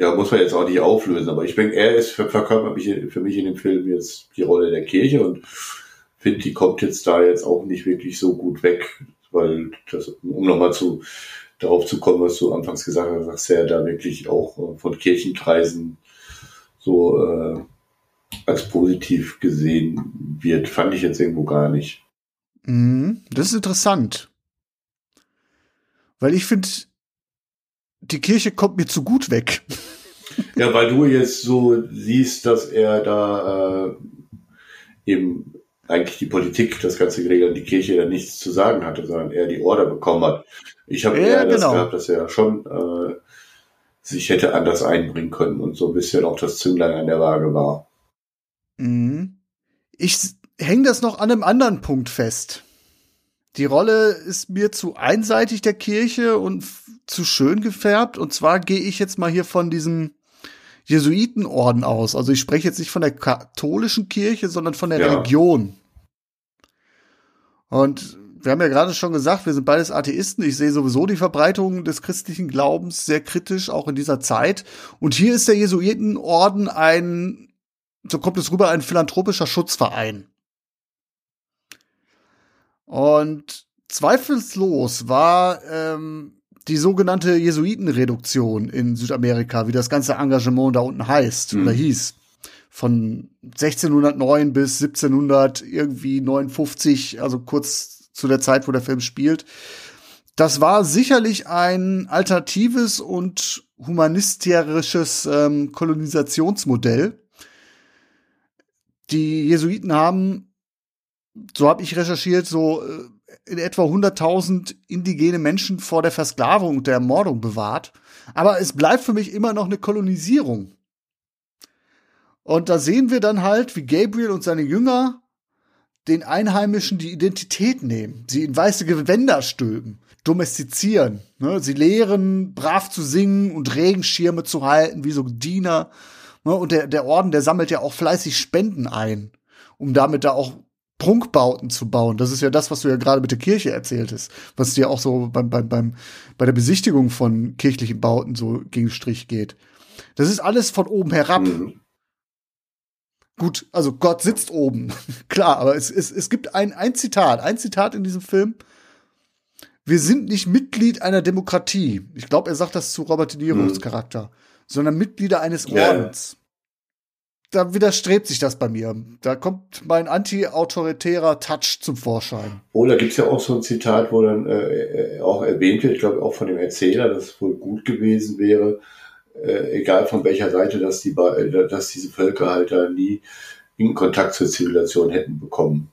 ja, muss man jetzt auch nicht auflösen, aber ich denke, er ist ver- verkörpert mich für mich in dem Film jetzt die Rolle der Kirche und finde, die kommt jetzt da jetzt auch nicht wirklich so gut weg, weil das, um nochmal zu darauf zu kommen, was du anfangs gesagt hast, dass er da wirklich auch äh, von Kirchenkreisen so äh, als positiv gesehen wird, fand ich jetzt irgendwo gar nicht. Mhm. Das ist interessant. Weil ich finde, die Kirche kommt mir zu gut weg. Ja, weil du jetzt so siehst, dass er da äh, eben eigentlich die Politik, das Ganze geregelt hat, die Kirche da nichts zu sagen hatte, sondern er die Order bekommen hat. Ich habe Ja, eher das genau. gehabt, dass er schon äh, sich hätte anders einbringen können und so ein bisschen auch das Zünglein an der Waage war. Mhm. Ich hänge das noch an einem anderen Punkt fest. Die Rolle ist mir zu einseitig der Kirche und zu schön gefärbt. Und zwar gehe ich jetzt mal hier von diesem Jesuitenorden aus. Also ich spreche jetzt nicht von der katholischen Kirche, sondern von der Ja. Religion. Und wir haben ja gerade schon gesagt, wir sind beides Atheisten. Ich sehe sowieso die Verbreitung des christlichen Glaubens sehr kritisch, auch in dieser Zeit. Und hier ist der Jesuitenorden ein, so kommt es rüber, ein philanthropischer Schutzverein. Und zweifellos war ähm, die sogenannte Jesuitenreduktion in Südamerika, wie das ganze Engagement da unten heißt Mhm. oder hieß, von 1609 bis 1700 irgendwie 59, also kurz zu der Zeit, wo der Film spielt. Das war sicherlich ein alternatives und humanistisches ähm, Kolonisationsmodell. Die Jesuiten haben, so habe ich recherchiert, so äh, in etwa 100.000 indigene Menschen vor der Versklavung und der Ermordung bewahrt. Aber es bleibt für mich immer noch eine Kolonisierung. Und da sehen wir dann halt, wie Gabriel und seine Jünger den Einheimischen die Identität nehmen, sie in weiße Gewänder stülpen, domestizieren. Ne? Sie lehren, brav zu singen und Regenschirme zu halten, wie so Diener. Ne? Und der, der Orden, der sammelt ja auch fleißig Spenden ein, um damit da auch Prunkbauten zu bauen. Das ist ja das, was du ja gerade mit der Kirche erzähltest, was dir auch so beim, beim, beim, bei der Besichtigung von kirchlichen Bauten so gegen Strich geht. Das ist alles von oben herab. Mhm. Gut, also Gott sitzt oben, klar, aber es, es, es gibt ein, ein Zitat, ein Zitat in diesem Film. Wir sind nicht Mitglied einer Demokratie. Ich glaube, er sagt das zu Robert De Niro's Mhm. Charakter, sondern Mitglieder eines Ja. Da widerstrebt sich das bei mir. Da kommt mein anti-autoritärer Touch zum Vorschein. Oh, da gibt's ja auch so ein Zitat, wo dann äh, äh, auch erwähnt wird, ich glaube auch von dem Erzähler, dass es wohl gut gewesen wäre, äh, egal von welcher Seite, dass, die, äh, dass diese Völker halt da nie in Kontakt zur Zivilisation hätten bekommen.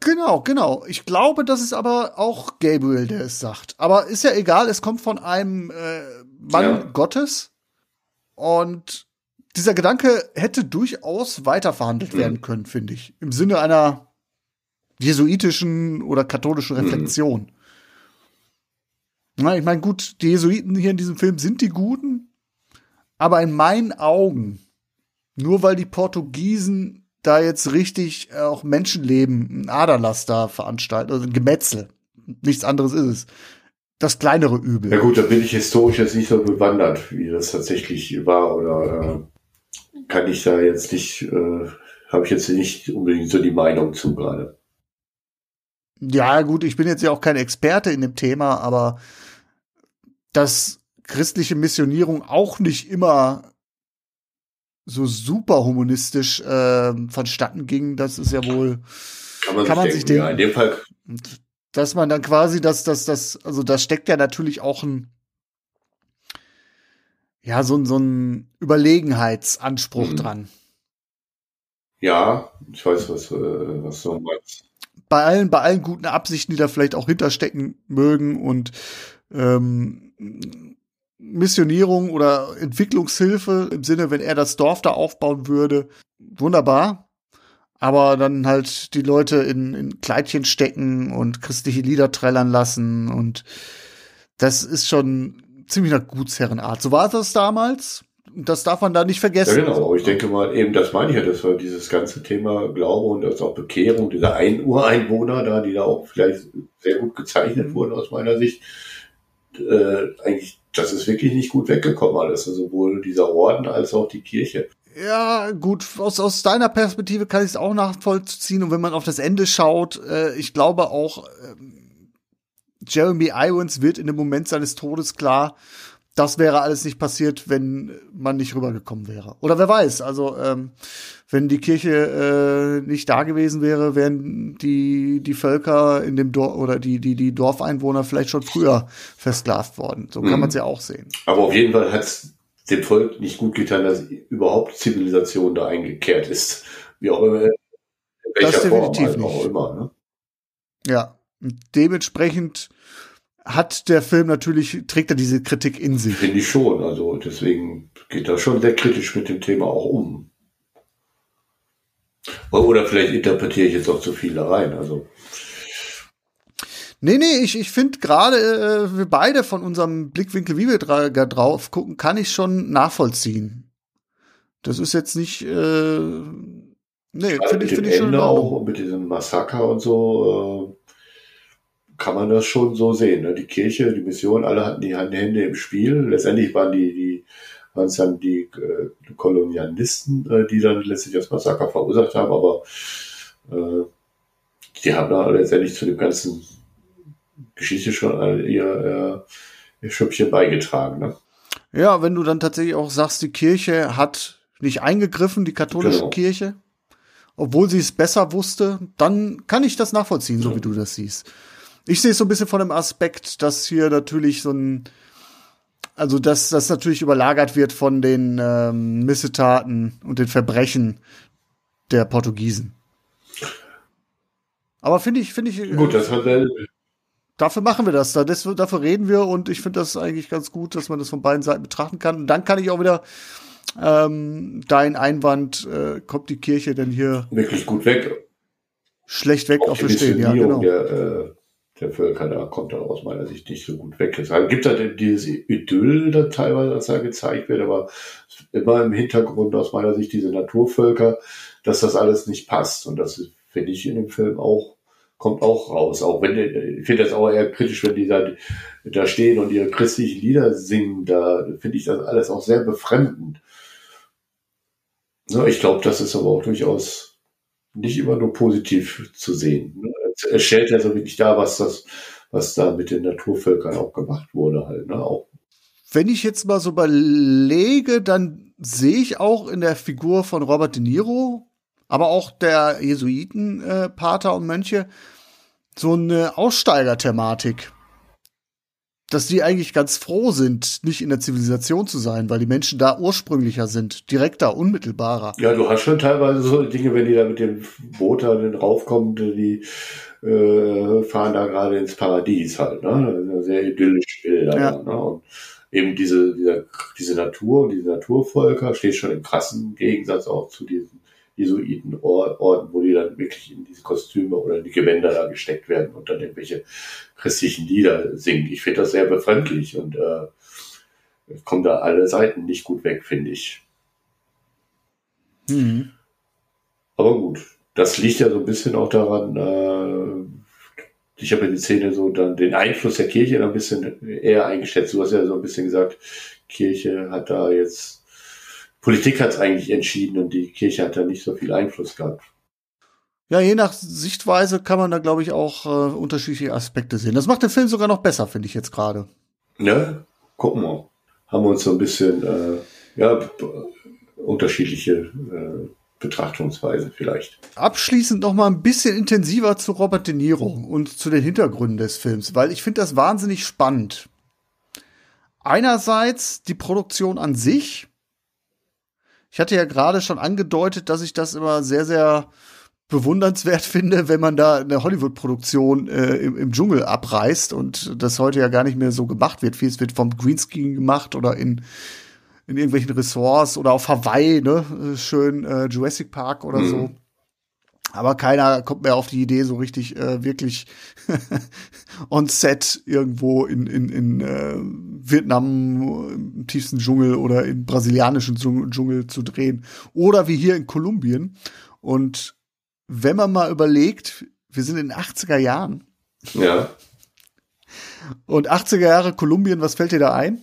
Genau, genau. Ich glaube, das ist aber auch Gabriel, der es sagt. Aber ist ja egal, es kommt von einem äh, Mann Ja. Gottes. Und dieser Gedanke hätte durchaus weiterverhandelt Mhm. werden können, finde ich. Im Sinne einer jesuitischen oder katholischen Mhm. Reflexion. Na, ich meine, gut, die Jesuiten hier in diesem Film sind die Guten, aber in meinen Augen, nur weil die Portugiesen da jetzt richtig äh, auch Menschenleben, ein Aderlass da veranstalten, also ein Gemetzel. Nichts anderes ist es. Das kleinere Übel. Ja gut, da bin ich historisch jetzt nicht so bewandert, wie das tatsächlich war oder äh, kann ich da jetzt nicht, äh, habe ich jetzt nicht unbedingt so die Meinung zu gerade. Ja, gut, ich bin jetzt ja auch kein Experte in dem Thema, aber dass christliche Missionierung auch nicht immer so super humanistisch äh, vonstatten ging, das ist ja wohl Kann man, Kann man sich denken. Ja, in dem Fall, dass man dann quasi, dass das, das, also da steckt ja natürlich auch ein, ja, so ein, so ein Überlegenheitsanspruch Mhm. dran. ja, ich weiß, was, äh, was du meinst. Bei allen, bei allen guten Absichten, die da vielleicht auch hinterstecken mögen und ähm, Missionierung oder Entwicklungshilfe im Sinne, wenn er das Dorf da aufbauen würde, wunderbar. Aber dann halt die Leute in, in Kleidchen stecken und christliche Lieder trällern lassen und das ist schon ziemlich nach Gutsherrenart. So war das damals. Das darf man da nicht Ja, vergessen. genau. Aber ich denke mal, eben, das meine ich ja, dass wir dieses ganze Thema Glaube und das auch Bekehrung dieser ein Ureinwohner da, die da auch vielleicht sehr gut gezeichnet Mhm. wurden aus meiner Sicht, äh, eigentlich, das ist wirklich nicht gut weggekommen alles. Also sowohl dieser Orden als auch die Kirche. Ja, gut, aus, aus deiner Perspektive kann ich es auch nachvollziehen. Und wenn man auf das Ende schaut, äh, ich glaube auch, ähm, Jeremy Irons wird in dem Moment seines Todes klar, das wäre alles nicht passiert, wenn man nicht rübergekommen wäre. Oder wer weiß, also ähm, wenn die Kirche äh, nicht da gewesen wäre, wären die, die Völker in dem Dorf oder die, die, die Dorfeinwohner vielleicht schon früher versklavt worden. So kann Mhm. man es ja auch sehen. Aber auf jeden Fall hat es dem Volk nicht gut getan, dass überhaupt Zivilisation da eingekehrt ist. Wie auch immer, in welcher Das Form definitiv halt auch nicht. immer. Ne? Ja, und dementsprechend hat der Film natürlich, trägt er diese Kritik in sich. Finde ich schon. Also deswegen geht er schon sehr kritisch mit dem Thema auch um. Oder vielleicht interpretiere ich jetzt auch zu viel da rein. Also Nee, nee, ich, ich finde gerade, äh, wir beide von unserem Blickwinkel, wie wir dra drauf gucken, kann ich schon nachvollziehen. Das ist jetzt nicht, äh, nee, finde ich, dem finde ich schon auch mit diesem Massaker und so äh, kann man das schon so sehen. Ne? Die Kirche, die Mission, alle hatten die Hände im Spiel. Letztendlich waren die, die waren es dann die äh, Kolonialisten, äh, die dann letztlich das Massaker verursacht haben, aber äh, die haben da letztendlich zu dem ganzen Geschichte schon all ihr, äh, ihr Schüppchen beigetragen. Ne? Ja, wenn du dann tatsächlich auch sagst, die Kirche hat nicht eingegriffen, die katholische Genau. Kirche, obwohl sie es besser wusste, dann kann ich das nachvollziehen, so Ja. wie du das siehst. Ich sehe es so ein bisschen von dem Aspekt, dass hier natürlich so ein, also dass das natürlich überlagert wird von den ähm, Missetaten und den Verbrechen der Portugiesen. Aber finde ich, finde ich, Gut, das hat er dafür machen wir das. Da, das, dafür reden wir und ich finde das eigentlich ganz gut, dass man das von beiden Seiten betrachten kann. Und dann kann ich auch wieder ähm, dein Einwand, äh, kommt die Kirche denn hier wirklich gut weg. schlecht weg Auch auf verstehen? Ja, genau. der, äh, der Völker, da kommt dann aus meiner Sicht nicht so gut weg. Deshalb gibt es halt dieses Idyll da teilweise, das da gezeigt wird, aber immer im Hintergrund aus meiner Sicht diese Naturvölker, dass das alles nicht passt. Und das finde ich in dem Film auch, kommt auch raus. Auch wenn, ich finde das auch eher kritisch, wenn die da, da stehen und ihre christlichen Lieder singen, da finde ich das alles auch sehr befremdend. Ne, ich glaube, das ist aber auch durchaus nicht immer nur positiv zu sehen. Stellt ja so wirklich dar, was das, was da mit den Naturvölkern auch gemacht wurde halt, ne? Auch Wenn ich jetzt mal so überlege, dann sehe ich auch in der Figur von Robert De Niro, aber auch der Jesuiten, äh, Pater und Mönche, so eine Aussteigerthematik. Dass die eigentlich ganz froh sind, nicht in der Zivilisation zu sein, weil die Menschen da ursprünglicher sind, direkter, unmittelbarer. Ja, du hast schon teilweise so Dinge, wenn die da mit dem Boot da dann raufkommen, die äh, fahren da gerade ins Paradies halt, ne? Sehr idyllisch Bilder. Ja. da, Ne? Und eben diese, diese, diese Natur und diese Naturvölker steht schon im krassen Gegensatz auch zu diesen Jesuitenorden, wo die dann wirklich in diese Kostüme oder in die Gewänder da gesteckt werden und dann irgendwelche christlichen Lieder singen. Ich finde das sehr befremdlich und äh, kommen da alle Seiten nicht gut weg, finde ich. Mhm. Aber gut, das liegt ja so ein bisschen auch daran, äh, ich habe ja die Szene so dann den Einfluss der Kirche ein bisschen eher eingeschätzt. Du hast ja so ein bisschen gesagt, Kirche hat da jetzt, Politik hat es eigentlich entschieden und die Kirche hat da nicht so viel Einfluss gehabt. Ja, je nach Sichtweise kann man da, glaube ich, auch äh, unterschiedliche Aspekte sehen. Das macht den Film sogar noch besser, finde ich jetzt gerade. Ne? Gucken wir. Haben wir uns so ein bisschen, äh, ja, unterschiedliche äh, Betrachtungsweise vielleicht. Abschließend noch mal ein bisschen intensiver zu Robert De Niro und zu den Hintergründen des Films, weil ich finde das wahnsinnig spannend. Einerseits die Produktion an sich. Ich hatte ja gerade schon angedeutet, dass ich das immer sehr, sehr bewundernswert finde, wenn man da eine Hollywood-Produktion äh, im, im Dschungel abreißt und das heute ja gar nicht mehr so gemacht wird. Vieles wird vom Greenscreen gemacht oder in in irgendwelchen Ressorts oder auf Hawaii, ne, schön äh, Jurassic Park oder mhm. so. Aber keiner kommt mehr auf die Idee, so richtig äh, wirklich on set irgendwo in, in, in äh, Vietnam im tiefsten Dschungel oder im brasilianischen Dschungel zu drehen. Oder wie hier in Kolumbien. Und wenn man mal überlegt, wir sind in den 80er Jahren. Ja. Und 80er Jahre Kolumbien, was fällt dir da ein?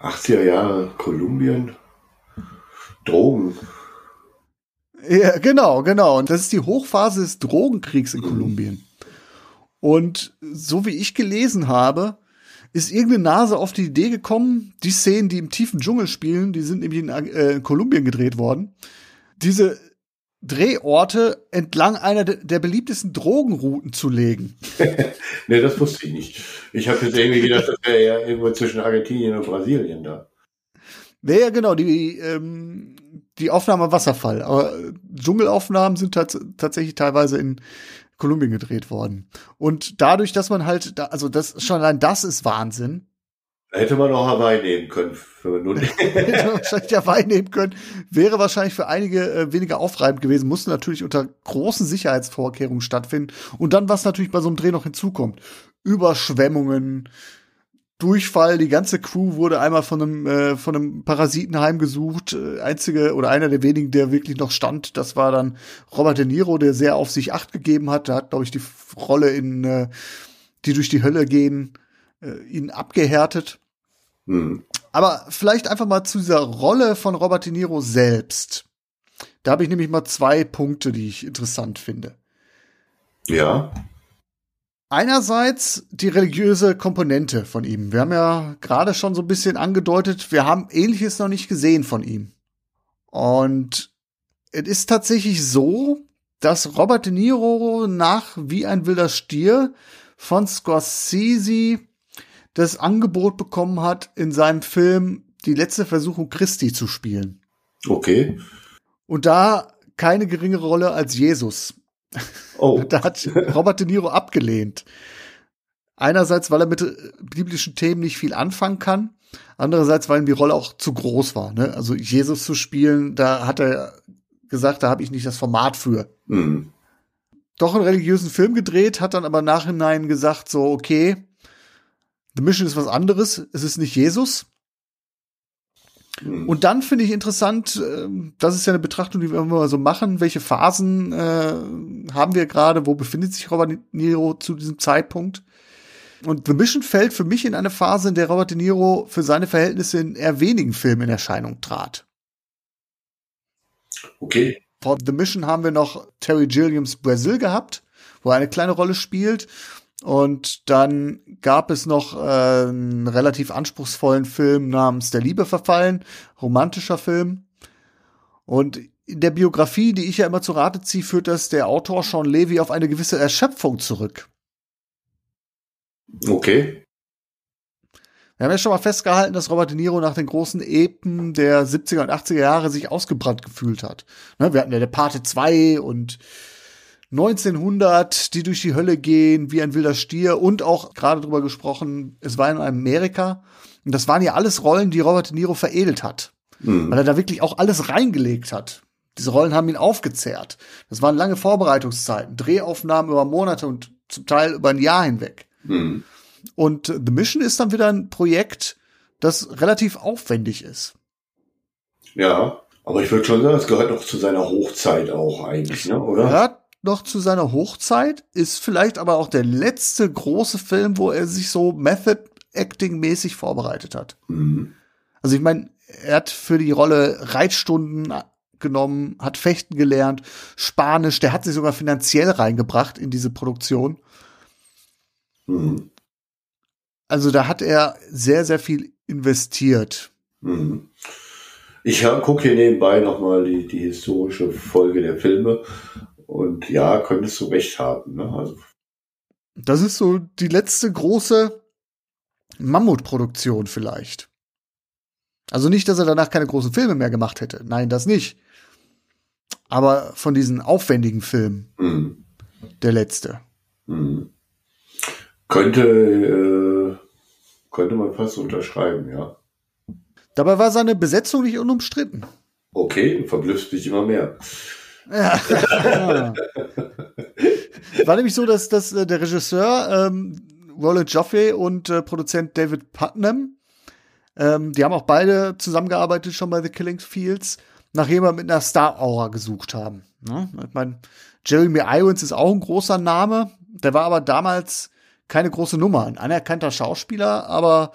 80er Jahre Kolumbien, Drogen. Ja, genau, genau. Und das ist die Hochphase des Drogenkriegs in mhm. Kolumbien. Und so wie ich gelesen habe, ist irgendeine Nase auf die Idee gekommen, die Szenen, die im tiefen Dschungel spielen, die sind nämlich in, äh, in Kolumbien gedreht worden, diese Drehorte entlang einer der beliebtesten Drogenrouten zu legen. nee, das wusste ich nicht. Ich habe jetzt irgendwie gedacht, das wäre ja irgendwo zwischen Argentinien und Brasilien da. Nee, ja, genau, die, ähm, die Aufnahme am Wasserfall. Aber Dschungelaufnahmen sind tats tatsächlich teilweise in Kolumbien gedreht worden. Und dadurch, dass man halt, da, also das schon allein das ist Wahnsinn. Hätte man auch Hawaii nehmen können. Für nur Hätte man wahrscheinlich Hawaii nehmen können. Wäre wahrscheinlich für einige äh, weniger aufreibend gewesen. Musste natürlich unter großen Sicherheitsvorkehrungen stattfinden. Und dann, was natürlich bei so einem Dreh noch hinzukommt. Überschwemmungen, Durchfall, die ganze Crew wurde einmal von einem, äh, von einem Parasiten heimgesucht. Äh, einzige oder einer der wenigen, der wirklich noch stand, das war dann Robert De Niro, der sehr auf sich acht gegeben hat. Der hat, glaube ich, die Rolle in äh, Die durch die Hölle gehen, äh, ihn abgehärtet. Mhm. Aber vielleicht einfach mal zu dieser Rolle von Robert De Niro selbst. Da habe ich nämlich mal zwei Punkte, die ich interessant finde. Ja. Einerseits die religiöse Komponente von ihm. Wir haben ja gerade schon so ein bisschen angedeutet, wir haben ähnliches noch nicht gesehen von ihm. Und es ist tatsächlich so, dass Robert De Niro nach Wie ein wilder Stier von Scorsese das Angebot bekommen hat, in seinem Film Die letzte Versuchung Christi zu spielen. Okay. Und da keine geringere Rolle als Jesus. Oh. da hat Robert De Niro abgelehnt. Einerseits, weil er mit biblischen Themen nicht viel anfangen kann. Andererseits, weil ihm die Rolle auch zu groß war. Ne? Also Jesus zu spielen, da hat er gesagt, da habe ich nicht das Format für. Mhm. Doch einen religiösen Film gedreht, hat dann aber nachhinein gesagt, so, okay, The Mission ist was anderes. Es ist nicht Jesus. Hm. Und dann finde ich interessant, ähm, das ist ja eine Betrachtung, die wir immer so machen, welche Phasen äh, haben wir gerade, wo befindet sich Robert De Niro zu diesem Zeitpunkt? Und The Mission fällt für mich in eine Phase, in der Robert De Niro für seine Verhältnisse in eher wenigen Filmen in Erscheinung trat. Okay. Vor The Mission haben wir noch Terry Gilliams Brazil gehabt, wo er eine kleine Rolle spielt. Und dann gab es noch äh, einen relativ anspruchsvollen Film namens Der Liebe verfallen, romantischer Film. Und in der Biografie, die ich ja immer zu Rate ziehe, führt das der Autor Sean Levy auf eine gewisse Erschöpfung zurück. Okay. Wir haben ja schon mal festgehalten, dass Robert De Niro nach den großen Epen der 70er und 80er Jahre sich ausgebrannt gefühlt hat. Ne, wir hatten ja der Pate 2 und 1900, die durch die Hölle gehen, wie ein wilder Stier und auch gerade drüber gesprochen, es war in Amerika. Und das waren ja alles Rollen, die Robert De Niro veredelt hat. Mhm. Weil er da wirklich auch alles reingelegt hat. Diese Rollen haben ihn aufgezehrt. Das waren lange Vorbereitungszeiten, Drehaufnahmen über Monate und zum Teil über ein Jahr hinweg. Mhm. Und The Mission ist dann wieder ein Projekt, das relativ aufwendig ist. Ja, aber ich würde schon sagen, es gehört noch zu seiner Hochzeit auch eigentlich, ne? oder? Gehört noch zu seiner Hochzeit, ist vielleicht aber auch der letzte große Film, wo er sich so Method Acting mäßig vorbereitet hat. Mhm. Also ich meine, er hat für die Rolle Reitstunden genommen, hat Fechten gelernt, Spanisch, der hat sich sogar finanziell reingebracht in diese Produktion. Mhm. Also da hat er sehr, sehr viel investiert. Mhm. Ich gucke hier nebenbei nochmal die, die historische Folge der Filme. Und ja, könntest du recht haben. Ne? Also, Das ist so die letzte große Mammutproduktion vielleicht. Also nicht, dass er danach keine großen Filme mehr gemacht hätte. Nein, das nicht. Aber von diesen aufwendigen Filmen hm, der letzte. hm. Könnte, äh, könnte man fast unterschreiben, ja. Dabei war seine Besetzung nicht unumstritten. Okay, du verblüffst mich immer mehr. Ja. War nämlich so, dass, dass äh, der Regisseur ähm, Roland Joffe und äh, Produzent David Putnam, ähm, die haben auch beide zusammengearbeitet schon bei The Killing Fields, nach jemandem mit einer Star-Aura gesucht haben. Ne? Ich meine, Jeremy Irons ist auch ein großer Name, der war aber damals keine große Nummer, ein anerkannter Schauspieler, aber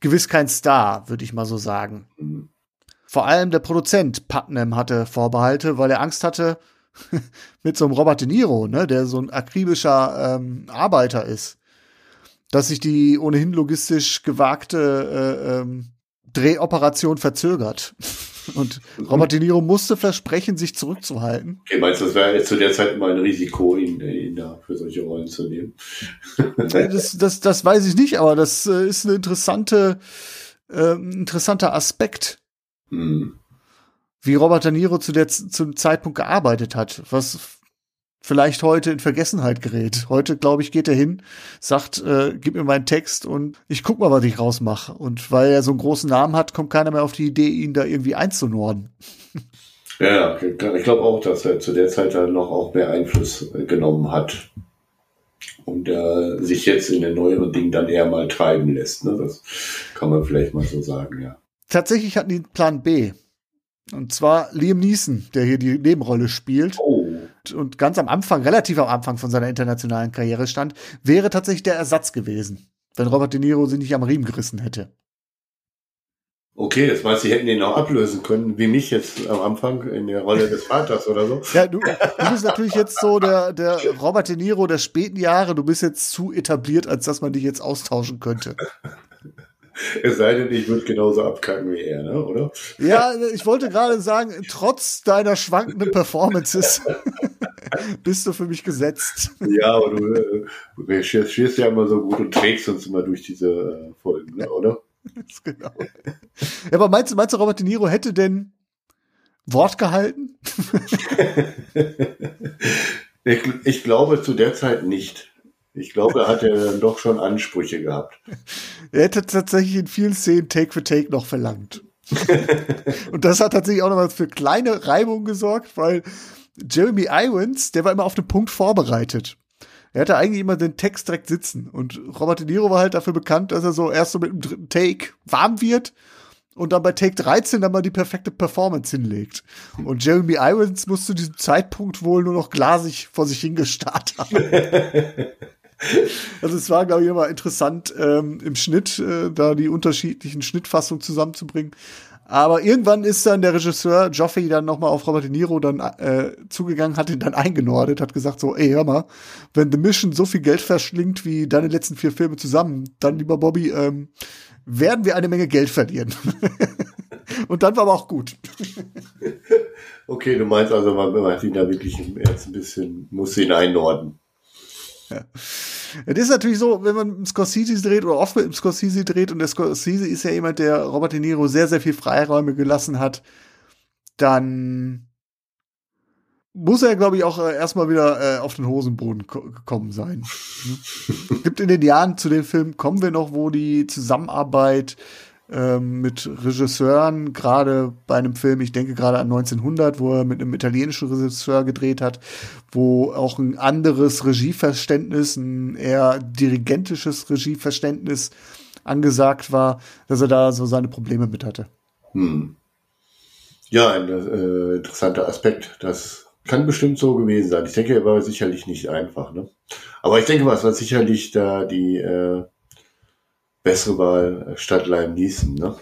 gewiss kein Star, würde ich mal so sagen. Vor allem der Produzent Putnam hatte Vorbehalte, weil er Angst hatte mit so einem Robert De Niro, ne, der so ein akribischer ähm, Arbeiter ist, dass sich die ohnehin logistisch gewagte äh, ähm, Drehoperation verzögert. Und Robert De Niro musste versprechen, sich zurückzuhalten. Okay, meinst du, das wäre zu der Zeit immer ein Risiko, ihn, ihn da für solche Rollen zu nehmen? Das, das, das weiß ich nicht, aber das äh, ist eine interessante, äh, ein interessanter Aspekt. Hm. wie Robert De Niro zu der, zum Zeitpunkt gearbeitet hat, was vielleicht heute in Vergessenheit gerät. Heute, glaube ich, geht er hin, sagt, äh, gib mir meinen Text und ich guck mal, was ich rausmache. Und weil er so einen großen Namen hat, kommt keiner mehr auf die Idee, ihn da irgendwie einzunorden. Ja, ich glaube auch, dass er zu der Zeit dann noch auch mehr Einfluss genommen hat. Und äh, sich jetzt in den neueren Dingen dann eher mal treiben lässt. Ne? Das kann man vielleicht mal so sagen, ja. Tatsächlich hatten die einen Plan B. Und zwar Liam Neeson, der hier die Nebenrolle spielt. Oh. und ganz am Anfang, relativ am Anfang von seiner internationalen Karriere stand, wäre tatsächlich der Ersatz gewesen, wenn Robert De Niro sie nicht am Riemen gerissen hätte. Okay, das heißt, sie hätten ihn auch ablösen können, wie mich jetzt am Anfang in der Rolle des Vaters oder so. Ja, du, du bist natürlich jetzt so der, der Robert De Niro der späten Jahre, du bist jetzt zu etabliert, als dass man dich jetzt austauschen könnte. Es sei denn, ich würde genauso abkacken wie er, ne? oder? Ja, ich wollte gerade sagen, trotz deiner schwankenden Performances bist du für mich gesetzt. Ja, aber du äh, recherchierst ja immer so gut und trägst uns immer durch diese äh, Folgen, ne? oder? genau. Ja, aber meinst du, meinst du, Robert De Niro hätte denn Wort gehalten? ich, ich glaube zu der Zeit nicht. Ich glaube, er hatte dann doch schon Ansprüche gehabt. Er hätte tatsächlich in vielen Szenen Take for Take noch verlangt. und das hat tatsächlich auch noch mal für kleine Reibungen gesorgt, weil Jeremy Irons, der war immer auf den Punkt vorbereitet. Er hatte eigentlich immer den Text direkt sitzen. Und Robert De Niro war halt dafür bekannt, dass er so erst so mit dem dritten Take warm wird und dann bei Take 13 dann mal die perfekte Performance hinlegt. Und Jeremy Irons muss zu diesem Zeitpunkt wohl nur noch glasig vor sich hingestarrt haben. Also es war, glaube ich, immer interessant, ähm, im Schnitt äh, da die unterschiedlichen Schnittfassungen zusammenzubringen. Aber irgendwann ist dann der Regisseur Joffe dann noch mal auf Robert De Niro dann äh, zugegangen, hat ihn dann eingenordet, hat gesagt so, ey, hör mal, wenn The Mission so viel Geld verschlingt wie deine letzten vier Filme zusammen, dann, lieber Bobby, ähm, werden wir eine Menge Geld verlieren. Und dann war aber auch gut. Okay, du meinst also, man, man hat ihn da wirklich jetzt ein bisschen, muss ihn einnorden. Ja. Es ist natürlich so, wenn man mit Scorsese dreht oder oft mit dem Scorsese dreht und der Scorsese ist ja jemand, der Robert De Niro sehr, sehr viel Freiräume gelassen hat, dann muss er, glaube ich, auch äh, erstmal wieder äh, auf den Hosenboden gekommen sein. Ne? Gibt in den Jahren zu den Filmen, kommen wir noch, wo die Zusammenarbeit ähm, mit Regisseuren, gerade bei einem Film, ich denke gerade an 1900, wo er mit einem italienischen Regisseur gedreht hat, wo auch ein anderes Regieverständnis, ein eher dirigentisches Regieverständnis angesagt war, dass er da so seine Probleme mit hatte. Hm. Ja, ein äh, interessanter Aspekt. Das kann bestimmt so gewesen sein. Ich denke, er war sicherlich nicht einfach. Ne? Aber ich denke es war sicherlich da die äh, bessere Wahl statt Liam Neeson. Ne?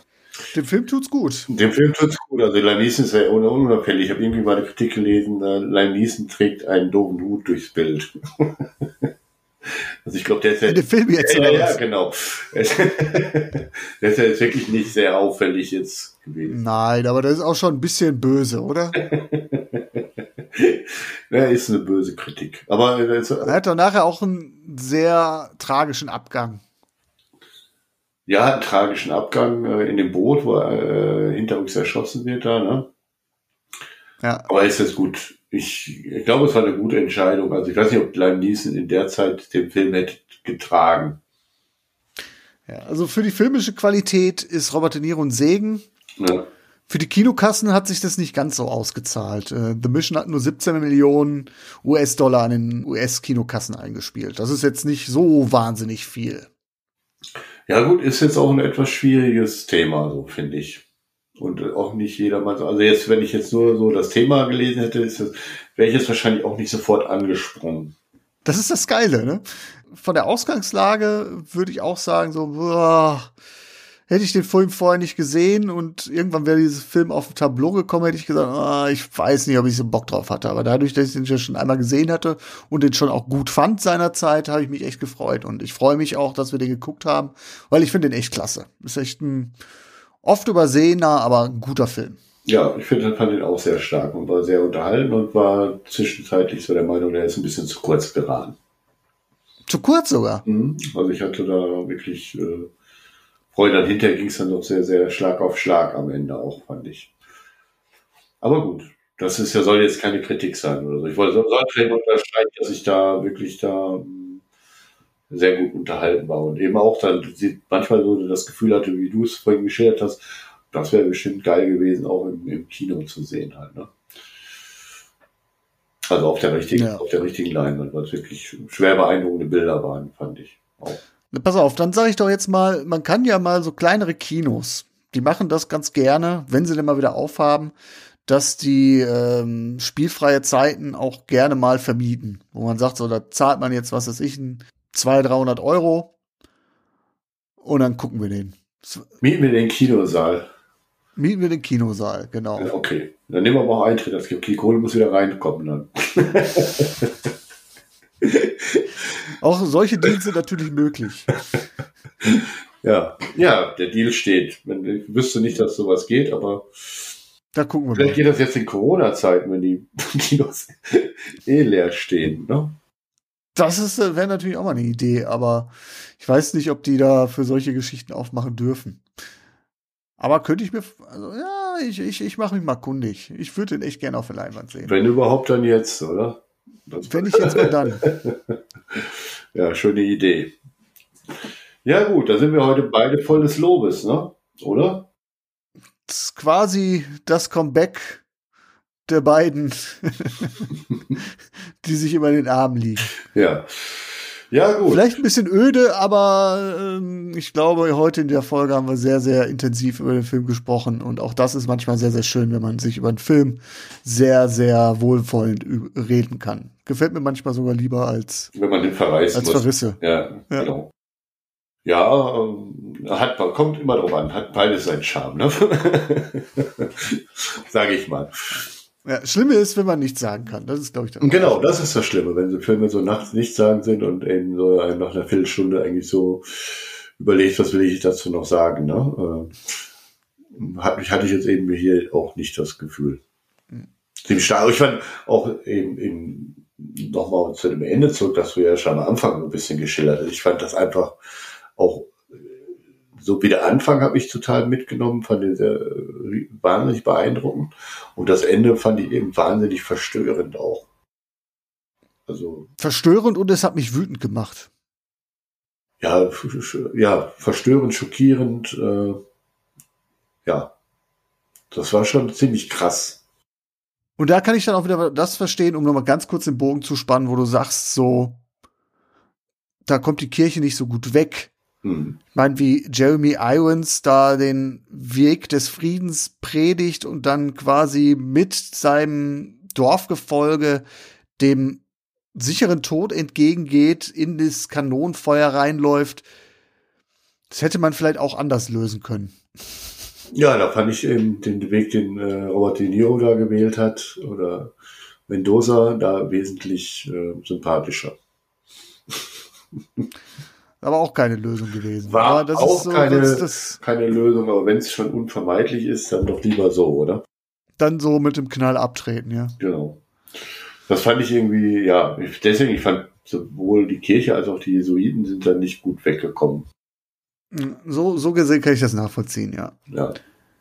Dem Film tut's gut. Dem Film tut's gut. Also Liam Neeson ist ja un unauffällig. Ich habe irgendwie mal eine Kritik gelesen, äh, Liam Neeson trägt einen doofen Hut durchs Bild. Also ich glaube, der ist ja, In dem Film jetzt, ja, ja, was? genau. der ist ja jetzt wirklich nicht sehr auffällig jetzt gewesen. Nein, aber das ist auch schon ein bisschen böse, oder? Ja, ist eine böse Kritik. Aber äh, das, Er hat doch nachher auch einen sehr tragischen Abgang. Ja, einen tragischen Abgang äh, in dem Boot, wo er äh, hinter uns erschossen wird da, ne? Ja. Aber ist jetzt gut. Ich, ich glaube, es war eine gute Entscheidung. Also ich weiß nicht, ob Liam Neeson in der Zeit den Film hätte getragen. ja. Also für die filmische Qualität ist Robert De Niro ein Segen. Ne? Für die Kinokassen hat sich das nicht ganz so ausgezahlt. Äh, The Mission hat nur 17 Millionen US-Dollar an den US-Kinokassen eingespielt. Das ist jetzt nicht so wahnsinnig viel. Ja gut, ist jetzt auch ein etwas schwieriges Thema, so finde ich. Und auch nicht jedermanns. Also jetzt, wenn ich jetzt nur so das Thema gelesen hätte, wäre ich jetzt wahrscheinlich auch nicht sofort angesprungen. Das ist das Geile, ne? Von der Ausgangslage würde ich auch sagen, so, boah, hätte ich den Film vorher nicht gesehen und irgendwann wäre dieses Film auf dem Tableau gekommen, hätte ich gesagt, ah, ich weiß nicht, ob ich so Bock drauf hatte. Aber dadurch, dass ich den ja schon einmal gesehen hatte und den schon auch gut fand seinerzeit, habe ich mich echt gefreut. Und ich freue mich auch, dass wir den geguckt haben, weil ich finde den echt klasse. Ist echt ein oft übersehener, aber ein guter Film. Ja, ich finde, fand ihn auch sehr stark und war sehr unterhalten und war zwischenzeitlich so der Meinung, der ist ein bisschen zu kurz geraten. Zu kurz sogar. Mhm. Also ich hatte da wirklich äh, Freude. Dann hinterher ging es dann noch sehr, sehr Schlag auf Schlag am Ende auch, fand ich. Aber gut, das ist ja, soll jetzt keine Kritik sein oder so. Ich wollte soll vielleicht unterstreichen, dass ich da wirklich da mh, sehr gut unterhalten war und eben auch dann manchmal so das Gefühl hatte, wie du es vorhin geschildert hast, das wäre bestimmt geil gewesen, auch im, im Kino zu sehen halt, ne? Also auf der richtigen, Ja. auf der richtigen Leinwand, weil es wirklich schwer beeindruckende Bilder waren, fand ich. Auch. Pass auf, dann sage ich doch jetzt mal, man kann ja mal so kleinere Kinos, die machen das ganz gerne, wenn sie denn mal wieder aufhaben, dass die ähm, spielfreie Zeiten auch gerne mal vermieten. Wo man sagt, so, da zahlt man jetzt, was weiß ich, ein 200, 300 Euro und dann gucken wir den. Mieten wir den Kinosaal. Mieten wir den Kinosaal, genau. Okay. Dann nehmen wir aber auch Eintritt. Das gibt Kohle muss wieder reinkommen dann. Auch solche Deals sind natürlich möglich. Ja. Ja, der Deal steht. Ich wüsste nicht, dass sowas geht, aber Da gucken wir vielleicht mal. geht das jetzt in Corona-Zeiten, wenn die Kinos eh leer stehen. Ne? Das ist äh, wäre natürlich auch mal eine Idee, aber ich weiß nicht, ob die da für solche Geschichten aufmachen dürfen. Aber könnte ich mir, also ja, ich, ich, ich mache mich mal kundig. Ich würde den echt gerne auf der Leinwand sehen. Wenn überhaupt dann jetzt, oder? Wenn ich jetzt mal dann. ja, schöne Idee. Ja gut, da sind wir heute beide voll des Lobes, ne? Oder? Das ist quasi das Comeback der beiden, die sich immer in den Armen liegen. Ja. Ja gut. Vielleicht ein bisschen öde, aber ähm, ich glaube, heute in der Folge haben wir sehr, sehr intensiv über den Film gesprochen. Und auch das ist manchmal sehr, sehr schön, wenn man sich über einen Film sehr, sehr wohlwollend reden kann. Gefällt mir manchmal sogar lieber als, Wenn man den verreißen als muss. Verrisse. Ja, Ja. genau. Ja, ähm, hat, kommt immer drauf an, hat beides seinen Charme, ne? Sage ich mal. Ja, Schlimme ist, wenn man nichts sagen kann. Das ist, glaube ich, dann Und genau, das ist das Schlimme, wenn so Filme so nachts nicht sagen sind und eben so nach einer Viertelstunde eigentlich so überlegt, was will ich dazu noch sagen, ne? Äh, hat, hatte ich jetzt eben hier auch nicht das Gefühl. Ziemlich stark. Aber ich fand auch eben, eben nochmal zu dem Ende zurück, dass du ja schon am Anfang ein bisschen geschildert hast. Ich fand das einfach auch so wie der Anfang habe ich total mitgenommen, fand den sehr äh, wahnsinnig beeindruckend. Und das Ende fand ich eben wahnsinnig verstörend auch. Also, verstörend und es hat mich wütend gemacht. ja, ja, verstörend, schockierend, äh, ja. Das war schon ziemlich krass. Und da kann ich dann auch wieder das verstehen, um nochmal ganz kurz den Bogen zu spannen, wo du sagst, so, da kommt die Kirche nicht so gut weg. Hm. Ich meine, wie Jeremy Irons da den Weg des Friedens predigt und dann quasi mit seinem Dorfgefolge dem sicheren Tod entgegengeht, in das Kanonenfeuer reinläuft. Das hätte man vielleicht auch anders lösen können. Ja, da fand ich eben den Weg, den äh, Robert De Niro da gewählt hat, oder Mendoza, da wesentlich äh, sympathischer. Aber auch keine Lösung gewesen. War aber das auch ist so, keine, das, keine Lösung, aber wenn es schon unvermeidlich ist, dann doch lieber so, oder? dann so mit dem Knall abtreten, ja. Genau. Das fand ich irgendwie, ja, deswegen, ich fand sowohl die Kirche als auch die Jesuiten sind dann nicht gut weggekommen. So, so gesehen kann ich das nachvollziehen, ja. Ja.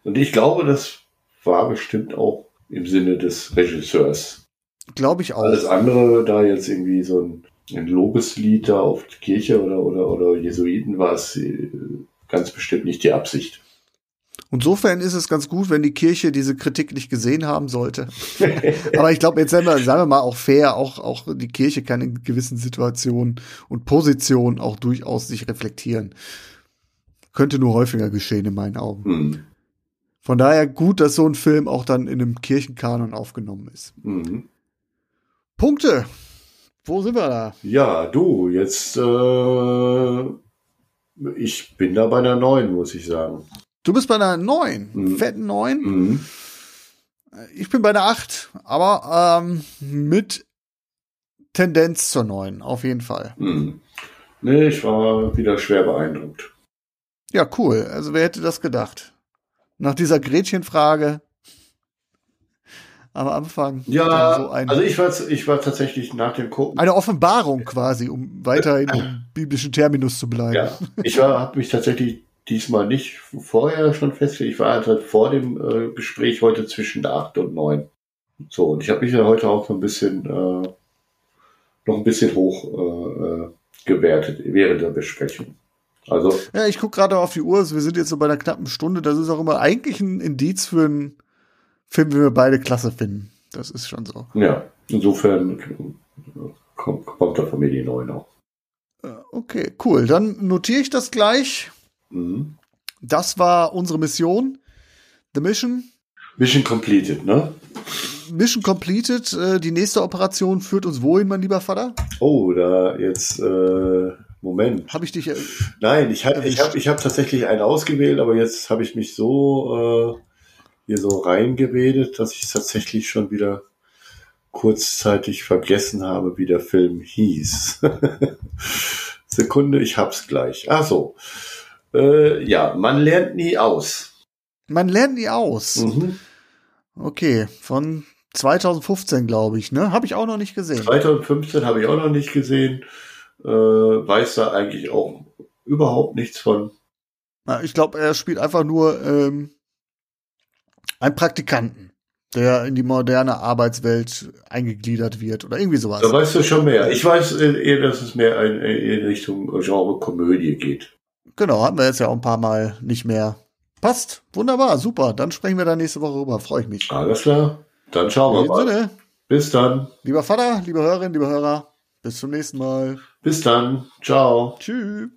Und ich glaube, das war bestimmt auch im Sinne des Regisseurs. Glaube ich auch. Alles andere, da jetzt irgendwie so ein, ein Lobeslied da auf die Kirche oder, oder, oder Jesuiten war es äh, ganz bestimmt nicht die Absicht. Insofern ist es ganz gut, wenn die Kirche diese Kritik nicht gesehen haben sollte. Aber ich glaube, jetzt sagen wir, sagen wir mal auch fair, auch, auch die Kirche kann in gewissen Situationen und Positionen auch durchaus sich reflektieren. Könnte nur häufiger geschehen in meinen Augen. Hm. Von daher gut, dass so ein Film auch dann in einem Kirchenkanon aufgenommen ist. Mhm. Punkte. Wo sind wir da? Ja, du, jetzt, äh, ich bin da bei einer neuen, muss ich sagen. Du bist bei einer 9, Mhm. fetten 9. Mhm. Ich bin bei der 8, aber ähm, mit Tendenz zur 9, auf jeden Fall. Mhm. Nee, ich war wieder schwer beeindruckt. Ja, cool. Also wer hätte das gedacht? Nach dieser Gretchenfrage am Anfang. Ja, so ein, also ich war, ich war tatsächlich nach dem Gucken. eine Offenbarung quasi, um weiter im biblischen Terminus zu bleiben. Ja, ich habe mich tatsächlich diesmal nicht vorher schon festgelegt. Ich war halt vor dem äh, Gespräch heute zwischen 8 und 9. So, und ich habe mich ja heute auch so ein bisschen, äh, noch ein bisschen hoch äh, äh, gewertet während der Besprechung. Also, Ja, ich gucke gerade auf die Uhr. Wir sind jetzt so bei einer knappen Stunde. Das ist auch immer eigentlich ein Indiz für einen Film, den wir beide klasse finden. Das ist schon so. ja, insofern kommt, kommt da die 9 auch. Äh, Okay, cool. Dann notiere ich das gleich. Mhm. Das war unsere Mission. The Mission. Mission completed, ne? Mission completed. Äh, Die nächste Operation führt uns wohin, mein lieber Vater? Oh, da jetzt, äh, Moment. Habe ich dich. Nein, ich habe ich hab, ich hab tatsächlich einen ausgewählt, aber jetzt habe ich mich so äh, hier so reingeredet, dass ich tatsächlich schon wieder kurzzeitig vergessen habe, wie der Film hieß. Sekunde, ich hab's gleich. Ach so. Äh, ja, man lernt nie aus. Man lernt nie aus. Mhm. Okay, von 2015, glaube ich, ne? Habe ich auch noch nicht gesehen. 2015 habe ich auch noch nicht gesehen. Äh, weiß da eigentlich auch überhaupt nichts von. Na, Ich glaube, er spielt einfach nur ähm, einen Praktikanten, der in die moderne Arbeitswelt eingegliedert wird oder irgendwie sowas. Da weißt du schon mehr. Ich weiß eher, dass es mehr in, in Richtung Genre Komödie geht. Genau, hatten wir jetzt ja auch ein paar Mal nicht mehr. Passt, wunderbar, super. Dann sprechen wir da nächste Woche rüber. Freue ich mich. Alles klar. Dann schauen wir mal. Sinne, Bis dann. lieber Vater, liebe Hörerinnen, liebe Hörer, bis zum nächsten Mal. Bis dann. Ciao. Tschüss.